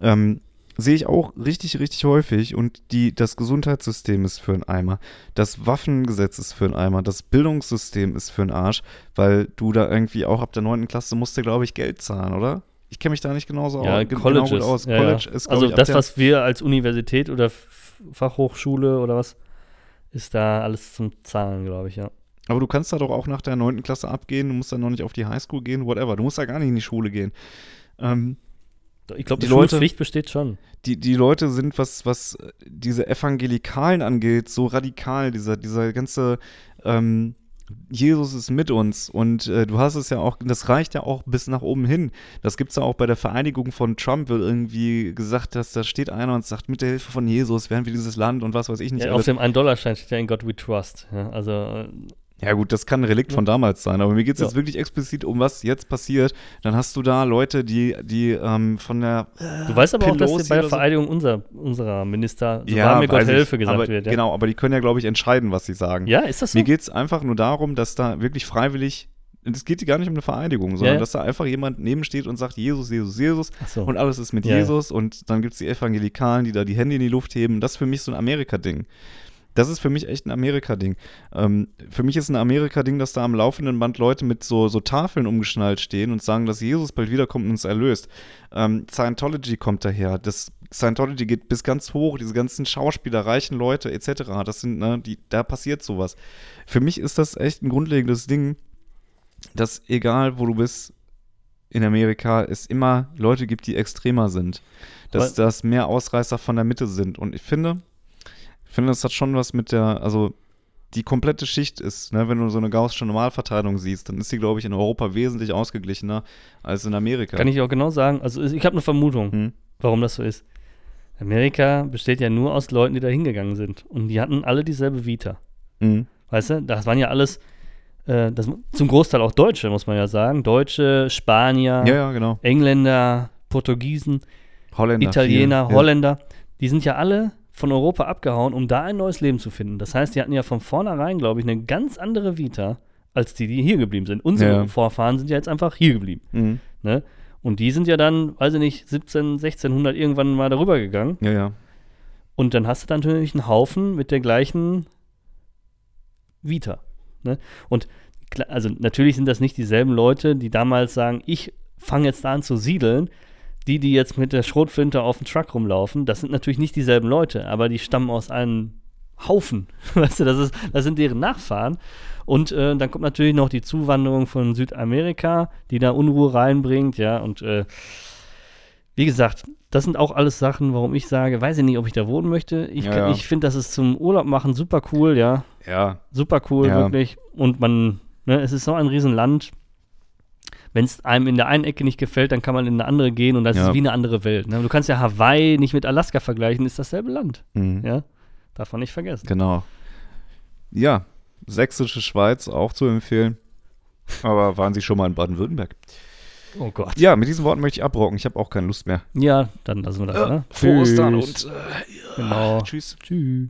Ähm, sehe ich auch richtig, richtig häufig und die, das Gesundheitssystem ist für einen Eimer, das Waffengesetz ist für einen Eimer, das Bildungssystem ist für einen Arsch, weil du da irgendwie auch ab der 9. Klasse musst du, glaube ich, Geld zahlen, oder? Ich kenne mich da nicht genauso ja, au- ge- Colleges. genau aus. Ja, College ja. ist, also ich, das, was wir als Universität oder Fachhochschule oder was, ist da alles zum Zahlen, glaube ich, ja. Aber du kannst da doch auch nach der 9. Klasse abgehen, du musst dann noch nicht auf die Highschool gehen, whatever. Du musst da gar nicht in die Schule gehen. Ähm, Ich glaube, Die die Leute- Schulpflicht besteht schon. die, die Leute sind, was, was diese Evangelikalen angeht, so radikal, dieser, dieser ganze ähm, Jesus ist mit uns und äh, du hast es ja auch, das reicht ja auch bis nach oben hin. Das gibt es ja auch bei der Vereinigung von Trump, wird irgendwie gesagt, dass da steht einer und sagt, mit der Hilfe von Jesus werden wir dieses Land und was weiß ich nicht. Ja, auf dem 1-Dollar-Schein steht ja in God we trust. Ja, also, äh, Ja gut, das kann ein Relikt von damals sein, aber mir geht es Ja. jetzt wirklich explizit um was jetzt passiert. Dann hast du da Leute, die, die ähm, von der du weißt aber auch, dass Pelosi bei der oder so- Vereidigung unser, unserer Minister, so war mir Gott helfe, gesagt aber, wird. Ja? Genau, aber die können ja, glaube ich, entscheiden, was sie sagen. ja, ist das so? Mir geht es einfach nur darum, dass da wirklich freiwillig, es geht gar nicht um eine Vereinigung, sondern Ja, ja. dass da einfach jemand nebensteht und sagt, Jesus, Jesus, Jesus so. und alles ist mit Ja, ja. Jesus und dann gibt es die Evangelikalen, die da die Hände in die Luft heben. Das ist für mich so ein Amerika-Ding. Das ist für mich echt ein Amerika-Ding. Ähm, für mich ist ein Amerika-Ding, dass da am laufenden Band Leute mit so, so Tafeln umgeschnallt stehen und sagen, dass Jesus bald wiederkommt und uns erlöst. Ähm, Scientology kommt daher. Das Scientology geht bis ganz hoch, diese ganzen Schauspieler, reichen Leute etc. Das sind, ne, die, da passiert sowas. Für mich ist das echt ein grundlegendes Ding, dass egal wo du bist in Amerika, es immer Leute gibt, die extremer sind. Dass das mehr Ausreißer von der Mitte sind. Und ich finde, Ich finde, das hat schon was mit der, also die komplette Schicht ist, ne, wenn du so eine gaußsche Normalverteilung siehst, dann ist sie, glaube ich, in Europa wesentlich ausgeglichener als in Amerika. Kann ich auch genau sagen. Also ich habe eine Vermutung, Hm. warum das so ist. Amerika besteht ja nur aus Leuten, die da hingegangen sind. Und die hatten alle dieselbe Vita. Mhm. Weißt du, das waren ja alles, äh, das, zum Großteil auch Deutsche, muss man ja sagen. Deutsche, Spanier, Ja, ja, genau. Engländer, Portugiesen, Holländer. Italiener, viel. Holländer. Die sind ja alle von Europa abgehauen, um da ein neues Leben zu finden. Das heißt, die hatten ja von vornherein, glaube ich, eine ganz andere Vita, als die, die hier geblieben sind. Unsere Ja. Vorfahren sind ja jetzt einfach hier geblieben. Mhm. Ne? Und die sind ja dann, weiß ich nicht, 17, 1600 irgendwann mal darüber gegangen. ja, ja. Und dann hast du dann natürlich einen Haufen mit der gleichen Vita. Ne? Und also natürlich sind das nicht dieselben Leute, die damals sagen, ich fange jetzt an zu siedeln. Die, die jetzt mit der Schrotflinte auf dem Truck rumlaufen, das sind natürlich nicht dieselben Leute, aber die stammen aus einem Haufen. Weißt du, das, ist, das sind deren Nachfahren. Und äh, dann kommt natürlich noch die Zuwanderung von Südamerika, die da Unruhe reinbringt, ja. Und äh, wie gesagt, das sind auch alles Sachen, warum ich sage, weiß ich nicht, ob ich da wohnen möchte. Ich, Ja, ja. ich finde, das ist zum Urlaub machen super cool, ja. Ja, Super cool, Ja. wirklich. Und man, ne, es ist so ein Riesenland. Wenn es einem in der einen Ecke nicht gefällt, dann kann man in eine andere gehen und das Ja. ist wie eine andere Welt. Ne? Du kannst ja Hawaii nicht mit Alaska vergleichen, ist dasselbe Land. mhm. Ja, darf man nicht vergessen. genau. Ja, sächsische Schweiz auch zu empfehlen. Aber waren Sie schon mal in Baden-Württemberg? Oh Gott. Ja, mit diesen Worten möchte ich abrocken. Ich habe auch keine Lust mehr. Ja, dann lassen wir das. ne? Frohe Ostern und äh, Genau. tschüss. Tschüss.